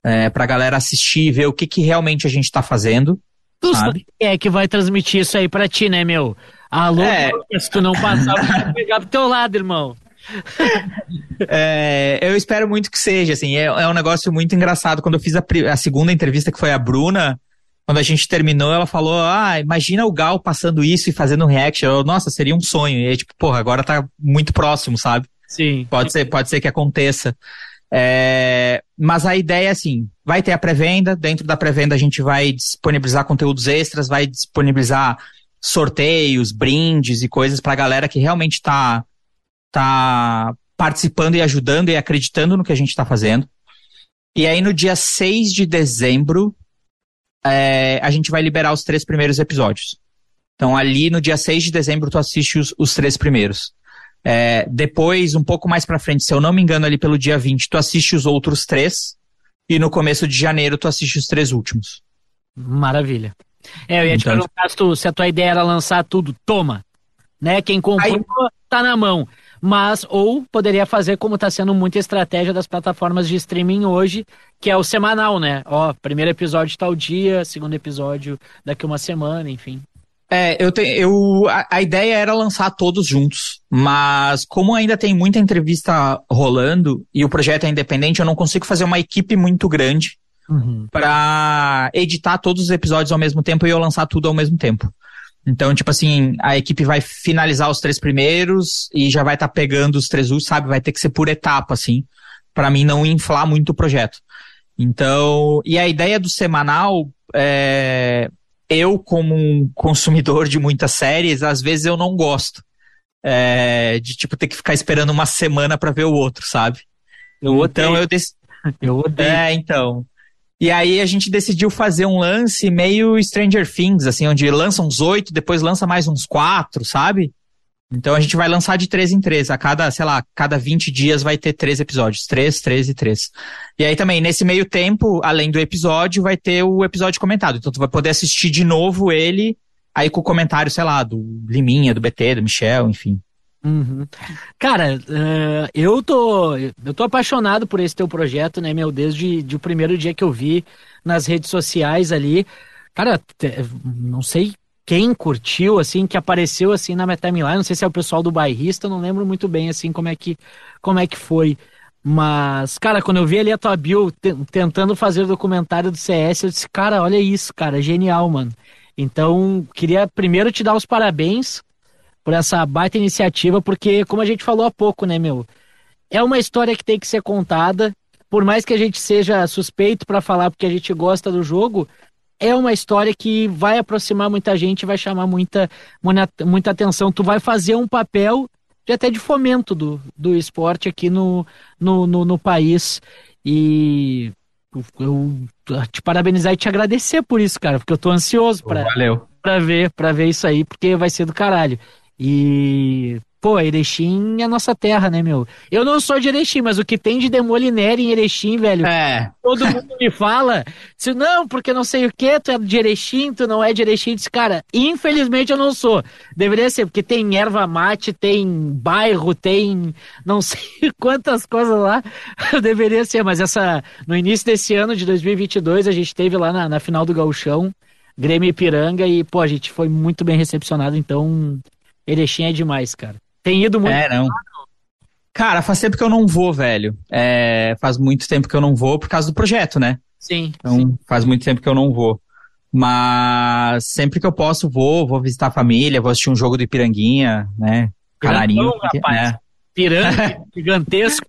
é, pra galera assistir e ver o que, que realmente a gente tá fazendo. Tu sabe? é que vai transmitir isso aí pra ti, né, meu? Alô, é... se tu não passar, eu vou pegar pro teu lado, irmão. é, eu espero muito que seja, assim, é, é, um negócio muito engraçado. Quando eu fiz a, a segunda entrevista, que foi a Bruna, quando a gente terminou, ela falou: Ah, imagina o Gal passando isso e fazendo um reaction. Eu, Nossa, seria um sonho. E aí, tipo, porra, agora tá muito próximo, sabe? Sim. Pode ser, pode ser que aconteça. É, mas a ideia é assim: vai ter a pré-venda. Dentro da pré-venda, a gente vai disponibilizar conteúdos extras, vai disponibilizar sorteios, brindes e coisas pra galera que realmente tá, tá participando e ajudando e acreditando no que a gente tá fazendo. E aí, no dia 6 de dezembro, é, a gente vai liberar os três primeiros episódios. Então, ali no dia 6 de dezembro, tu assiste os, os três primeiros. É, depois, um pouco mais pra frente, se eu não me engano, ali pelo dia 20, tu assiste os outros três. E no começo de janeiro, tu assiste os três últimos. Maravilha. É, eu ia então, te perguntar se, tu, se a tua ideia era lançar tudo. Toma! Né? Quem comprou, aí, tá na mão mas ou poderia fazer como está sendo muita estratégia das plataformas de streaming hoje, que é o semanal, né? Ó, primeiro episódio tal dia, segundo episódio daqui uma semana, enfim. É, eu tenho, eu, a, a, ideia era lançar todos juntos, mas como ainda tem muita entrevista rolando e o projeto é independente, eu não consigo fazer uma equipe muito grande uhum. para editar todos os episódios ao mesmo tempo e eu lançar tudo ao mesmo tempo. Então, tipo assim, a equipe vai finalizar os três primeiros e já vai estar tá pegando os três últimos, sabe? Vai ter que ser por etapa, assim, para mim não inflar muito o projeto. Então, e a ideia do semanal, é, eu como um consumidor de muitas séries, às vezes eu não gosto. É, de, tipo, ter que ficar esperando uma semana para ver o outro, sabe? Eu então eu, dec... eu odeio. É, então. E aí a gente decidiu fazer um lance meio Stranger Things, assim, onde lança uns oito, depois lança mais uns quatro, sabe? Então a gente vai lançar de três em três. A cada, sei lá, cada 20 dias vai ter três episódios. Três, três e três. E aí também, nesse meio tempo, além do episódio, vai ter o episódio comentado. Então tu vai poder assistir de novo ele, aí com o comentário, sei lá, do Liminha, do BT, do Michel, enfim. Uhum. Cara, uh, eu tô eu tô apaixonado por esse teu projeto, né, meu? Desde de o primeiro dia que eu vi nas redes sociais ali. Cara, não sei quem curtiu, assim, que apareceu assim na minha timeline. Não sei se é o pessoal do bairrista, não lembro muito bem, assim, como é que, como é que foi. Mas, cara, quando eu vi ali a tua bio tentando fazer o documentário do CS, eu disse, cara, olha isso, cara, genial, mano. Então, queria primeiro te dar os parabéns por essa baita iniciativa, porque, como a gente falou há pouco, né, meu? é uma história que tem que ser contada. Por mais que a gente seja suspeito para falar porque a gente gosta do jogo, é uma história que vai aproximar muita gente, vai chamar muita, muita, atenção. Tu vai fazer um papel de até de fomento do, do esporte aqui no, no, no, no país. E eu, eu te parabenizar e te agradecer por isso, cara, porque eu tô ansioso para para ver, para ver isso aí, porque vai ser do caralho. E Pô, Erechim é a nossa terra, né, meu? Eu não sou de Erechim, mas o que tem de Demoliner em Erechim, velho, é. todo mundo me fala, se não, porque não sei o que, tu é de Erechim, tu não é de Erechim, disse, cara, infelizmente eu não sou. Deveria ser, porque tem erva mate, tem bairro, tem não sei quantas coisas lá, deveria ser, mas essa, no início desse ano de 2022, a gente teve lá na, na final do Gauchão, Grêmio Ipiranga, e, pô, a gente foi muito bem recepcionado, então, Erechim é demais, cara. Tem ido muito. É, não. Cara, faz tempo que eu não vou, velho. É, faz muito tempo que eu não vou por causa do projeto, né? Sim. Então, sim. faz muito tempo que eu não vou. Mas sempre que eu posso, vou, vou visitar a família, vou assistir um jogo do Ipiranguinha, né? Canarinho. rapaz. Né? Piranga gigantesco.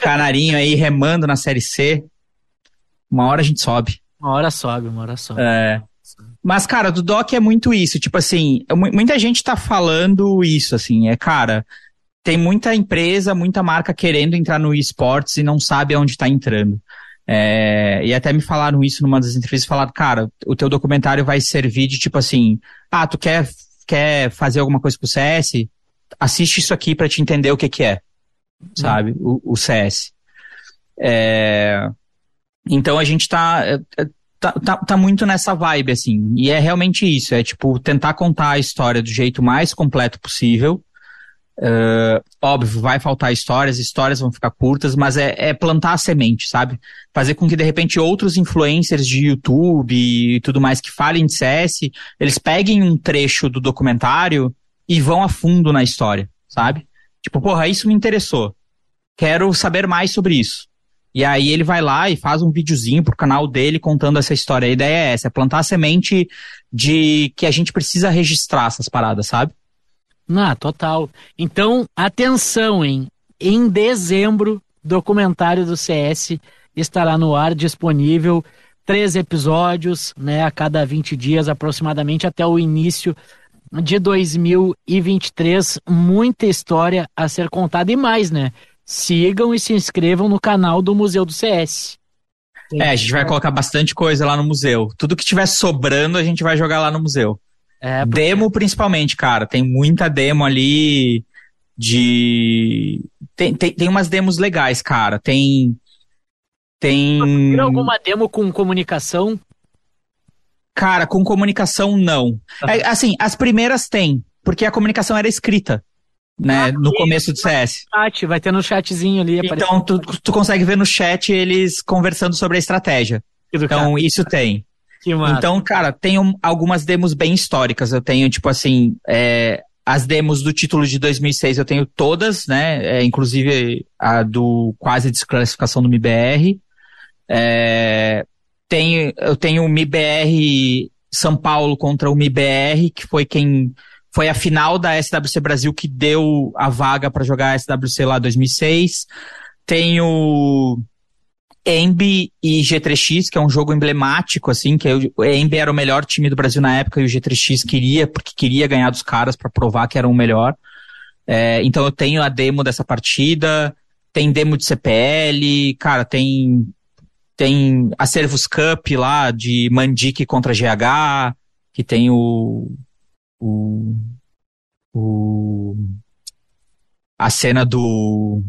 Canarinho aí remando na Série C. Uma hora a gente sobe. Uma hora sobe, uma hora sobe. É. Mas, cara, do Doc é muito isso. Tipo assim, muita gente tá falando isso, assim. É, cara, tem muita empresa, muita marca querendo entrar no esportes e não sabe aonde tá entrando. É, e até me falaram isso numa das entrevistas, falaram, cara, o teu documentário vai servir de tipo assim, ah, tu quer, quer fazer alguma coisa pro CS? Assiste isso aqui para te entender o que que é, sabe? O, o CS. É, então a gente tá, tá, tá, tá, muito nessa vibe, assim. E é realmente isso. É tipo, tentar contar a história do jeito mais completo possível. Uh, óbvio, vai faltar histórias, histórias vão ficar curtas, mas é, é, plantar a semente, sabe? Fazer com que de repente outros influencers de YouTube e tudo mais que falem de CS, eles peguem um trecho do documentário e vão a fundo na história, sabe? Tipo, porra, isso me interessou. Quero saber mais sobre isso. E aí ele vai lá e faz um videozinho pro canal dele contando essa história. A ideia é essa, é plantar a semente de que a gente precisa registrar essas paradas, sabe? Ah, total. Então, atenção, hein? Em dezembro, documentário do CS estará no ar, disponível. Três episódios, né? A cada 20 dias, aproximadamente, até o início de 2023. Muita história a ser contada e mais, né? Sigam e se inscrevam no canal do Museu do CS. É, a gente vai colocar bastante coisa lá no museu. Tudo que tiver sobrando, a gente vai jogar lá no museu. É, porque... Demo principalmente, cara. Tem muita demo ali de. Tem, tem, tem umas demos legais, cara. Tem. Tem. Tem alguma demo com comunicação? Cara, com comunicação não. É, assim, as primeiras tem, porque a comunicação era escrita né, ah, no começo do CS. Chat, vai ter no chatzinho ali. Então tu, tu consegue ver no chat eles conversando sobre a estratégia. Então cara. isso tem. Então, cara, tem um, algumas demos bem históricas. Eu tenho, tipo assim, é, as demos do título de 2006 eu tenho todas, né? É, inclusive a do quase desclassificação do MIBR. É, tem, eu tenho o MIBR São Paulo contra o MIBR, que foi quem foi a final da SWC Brasil que deu a vaga para jogar a SWC lá 2006. Tem o Embi e G3X, que é um jogo emblemático, assim, que o Embi era o melhor time do Brasil na época e o G3X queria, porque queria ganhar dos caras para provar que era o melhor. É, então eu tenho a demo dessa partida, tem demo de CPL, cara, tem tem a Servus Cup lá de Mandic contra GH, que tem o o, o a cena do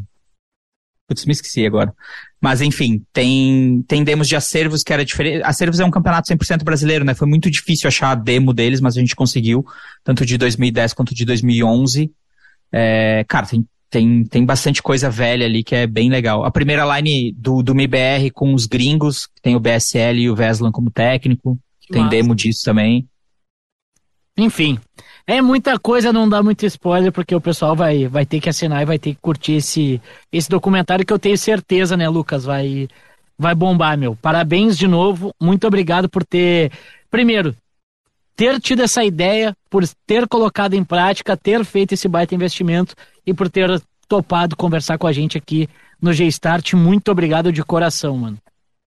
Putz, me esqueci agora. Mas enfim, tem, tem demos de acervos que era diferente. Acervos é um campeonato 100% brasileiro, né? Foi muito difícil achar a demo deles, mas a gente conseguiu, tanto de 2010 quanto de 2011. É, cara, tem, tem, tem bastante coisa velha ali que é bem legal. A primeira line do, do MIBR com os gringos, tem o BSL e o Veslan como técnico, que tem demo disso também. Enfim, é muita coisa, não dá muito spoiler, porque o pessoal vai, vai ter que assinar e vai ter que curtir esse, esse documentário que eu tenho certeza, né, Lucas? Vai, vai bombar, meu. Parabéns de novo. Muito obrigado por ter, primeiro, ter tido essa ideia, por ter colocado em prática, ter feito esse baita investimento e por ter topado conversar com a gente aqui no G-Start. Muito obrigado de coração, mano.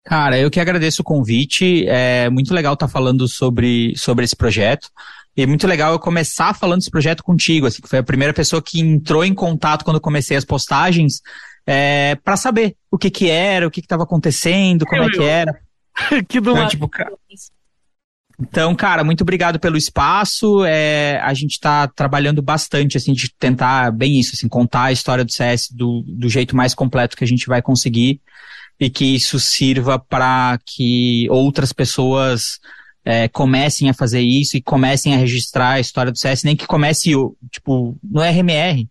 Cara, eu que agradeço o convite. É muito legal estar tá falando sobre, sobre esse projeto. E muito legal eu começar falando desse projeto contigo, assim, que foi a primeira pessoa que entrou em contato quando eu comecei as postagens, é, para saber o que que era, o que que estava acontecendo, como é que era. que do então, tipo, então, cara, muito obrigado pelo espaço. É, a gente está trabalhando bastante, assim, de tentar bem isso, assim, contar a história do CS do, do jeito mais completo que a gente vai conseguir e que isso sirva para que outras pessoas é, comecem a fazer isso e comecem a registrar a história do CS, nem que comece, tipo, no RMR.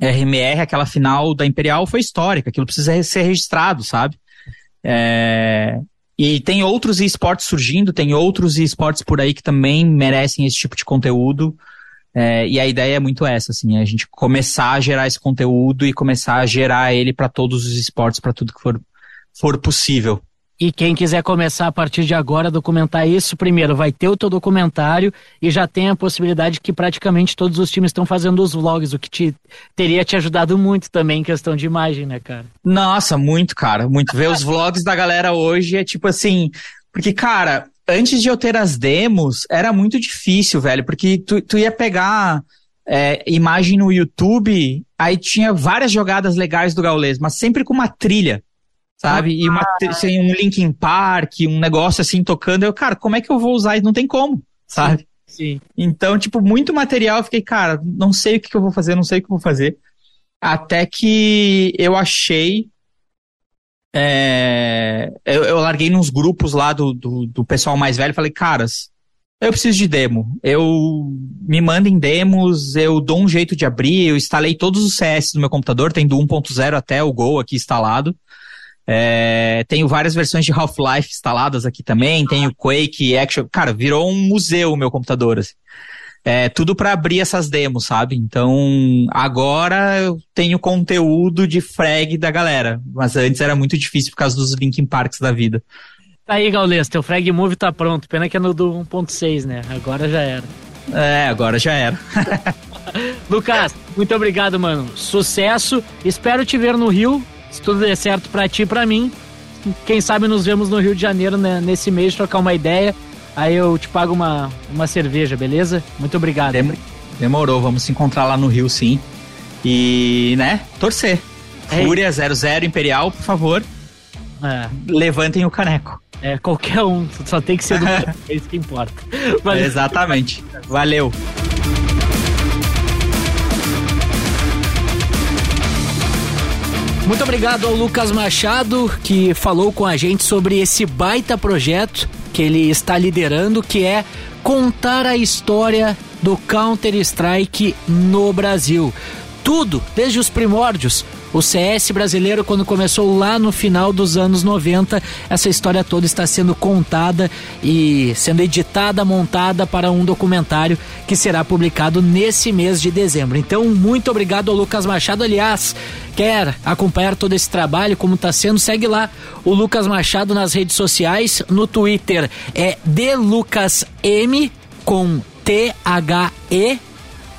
RMR, aquela final da Imperial foi histórica, aquilo precisa ser registrado, sabe? É, e tem outros esportes surgindo, tem outros esportes por aí que também merecem esse tipo de conteúdo. É, e a ideia é muito essa, assim, é a gente começar a gerar esse conteúdo e começar a gerar ele para todos os esportes, para tudo que for, for possível. E quem quiser começar a partir de agora a documentar isso, primeiro vai ter o teu documentário e já tem a possibilidade que praticamente todos os times estão fazendo os vlogs, o que te, teria te ajudado muito também em questão de imagem, né, cara? Nossa, muito, cara, muito. Ver os vlogs da galera hoje é tipo assim, porque, cara, antes de eu ter as demos, era muito difícil, velho, porque tu, tu ia pegar é, imagem no YouTube, aí tinha várias jogadas legais do Gaules, mas sempre com uma trilha sabe? E uma, assim, um Linkin Park, um negócio assim tocando. Eu, cara, como é que eu vou usar isso? Não tem como, sabe? Sim. Então, tipo, muito material. Eu fiquei, cara, não sei o que, que eu vou fazer, não sei o que eu vou fazer. Até que eu achei. É, eu, eu, larguei nos grupos lá do, do, do pessoal mais velho falei, caras, eu preciso de demo. Eu me mandem demos, eu dou um jeito de abrir. Eu instalei todos os CS no meu computador, tem do 1.0 até o Go aqui instalado. É, tenho várias versões de Half-Life instaladas aqui também. Tenho Quake, Action. Cara, virou um museu o meu computador. Assim. É, tudo para abrir essas demos, sabe? Então, agora eu tenho conteúdo de frag da galera. Mas antes era muito difícil por causa dos Linkin Parks da vida. Tá aí, Gaules, teu frag move tá pronto. Pena que é no do 1.6, né? Agora já era. É, agora já era. Lucas, muito obrigado, mano. Sucesso. Espero te ver no Rio se tudo der certo para ti e pra mim, quem sabe nos vemos no Rio de Janeiro né, nesse mês, trocar uma ideia. Aí eu te pago uma, uma cerveja, beleza? Muito obrigado. Dem demorou, vamos se encontrar lá no Rio sim. E, né, torcer. É Fúria 00 Imperial, por favor. É. Levantem o caneco. É, qualquer um, só tem que ser do é isso que importa. Valeu. Exatamente. Valeu. Muito obrigado ao Lucas Machado, que falou com a gente sobre esse baita projeto que ele está liderando, que é contar a história do Counter-Strike no Brasil. Tudo, desde os primórdios, o CS brasileiro, quando começou lá no final dos anos 90, essa história toda está sendo contada e sendo editada, montada para um documentário que será publicado nesse mês de dezembro. Então, muito obrigado ao Lucas Machado. Aliás, quer acompanhar todo esse trabalho, como está sendo, segue lá o Lucas Machado nas redes sociais. No Twitter é DeLucasM com T-H-E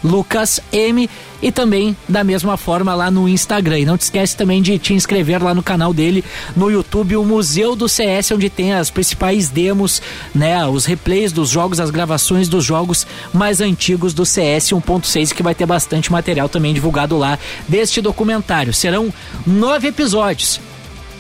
Lucas M e também da mesma forma lá no Instagram. E não te esquece também de te inscrever lá no canal dele no YouTube, o Museu do CS, onde tem as principais demos, né, os replays dos jogos, as gravações dos jogos mais antigos do CS 1.6, que vai ter bastante material também divulgado lá deste documentário. Serão nove episódios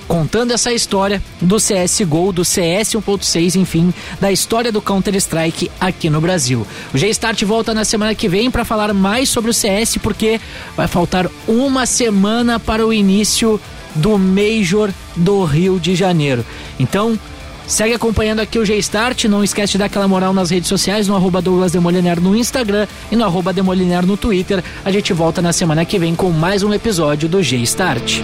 contando essa história do CSGO, do CS 1.6, enfim, da história do Counter-Strike aqui no Brasil. O G-Start volta na semana que vem para falar mais sobre o CS, porque vai faltar uma semana para o início do Major do Rio de Janeiro. Então, Segue acompanhando aqui o G-Start, não esquece de dar aquela moral nas redes sociais, no arroba Douglas Demoliner no Instagram e no arroba Demoliner no Twitter. A gente volta na semana que vem com mais um episódio do G-Start.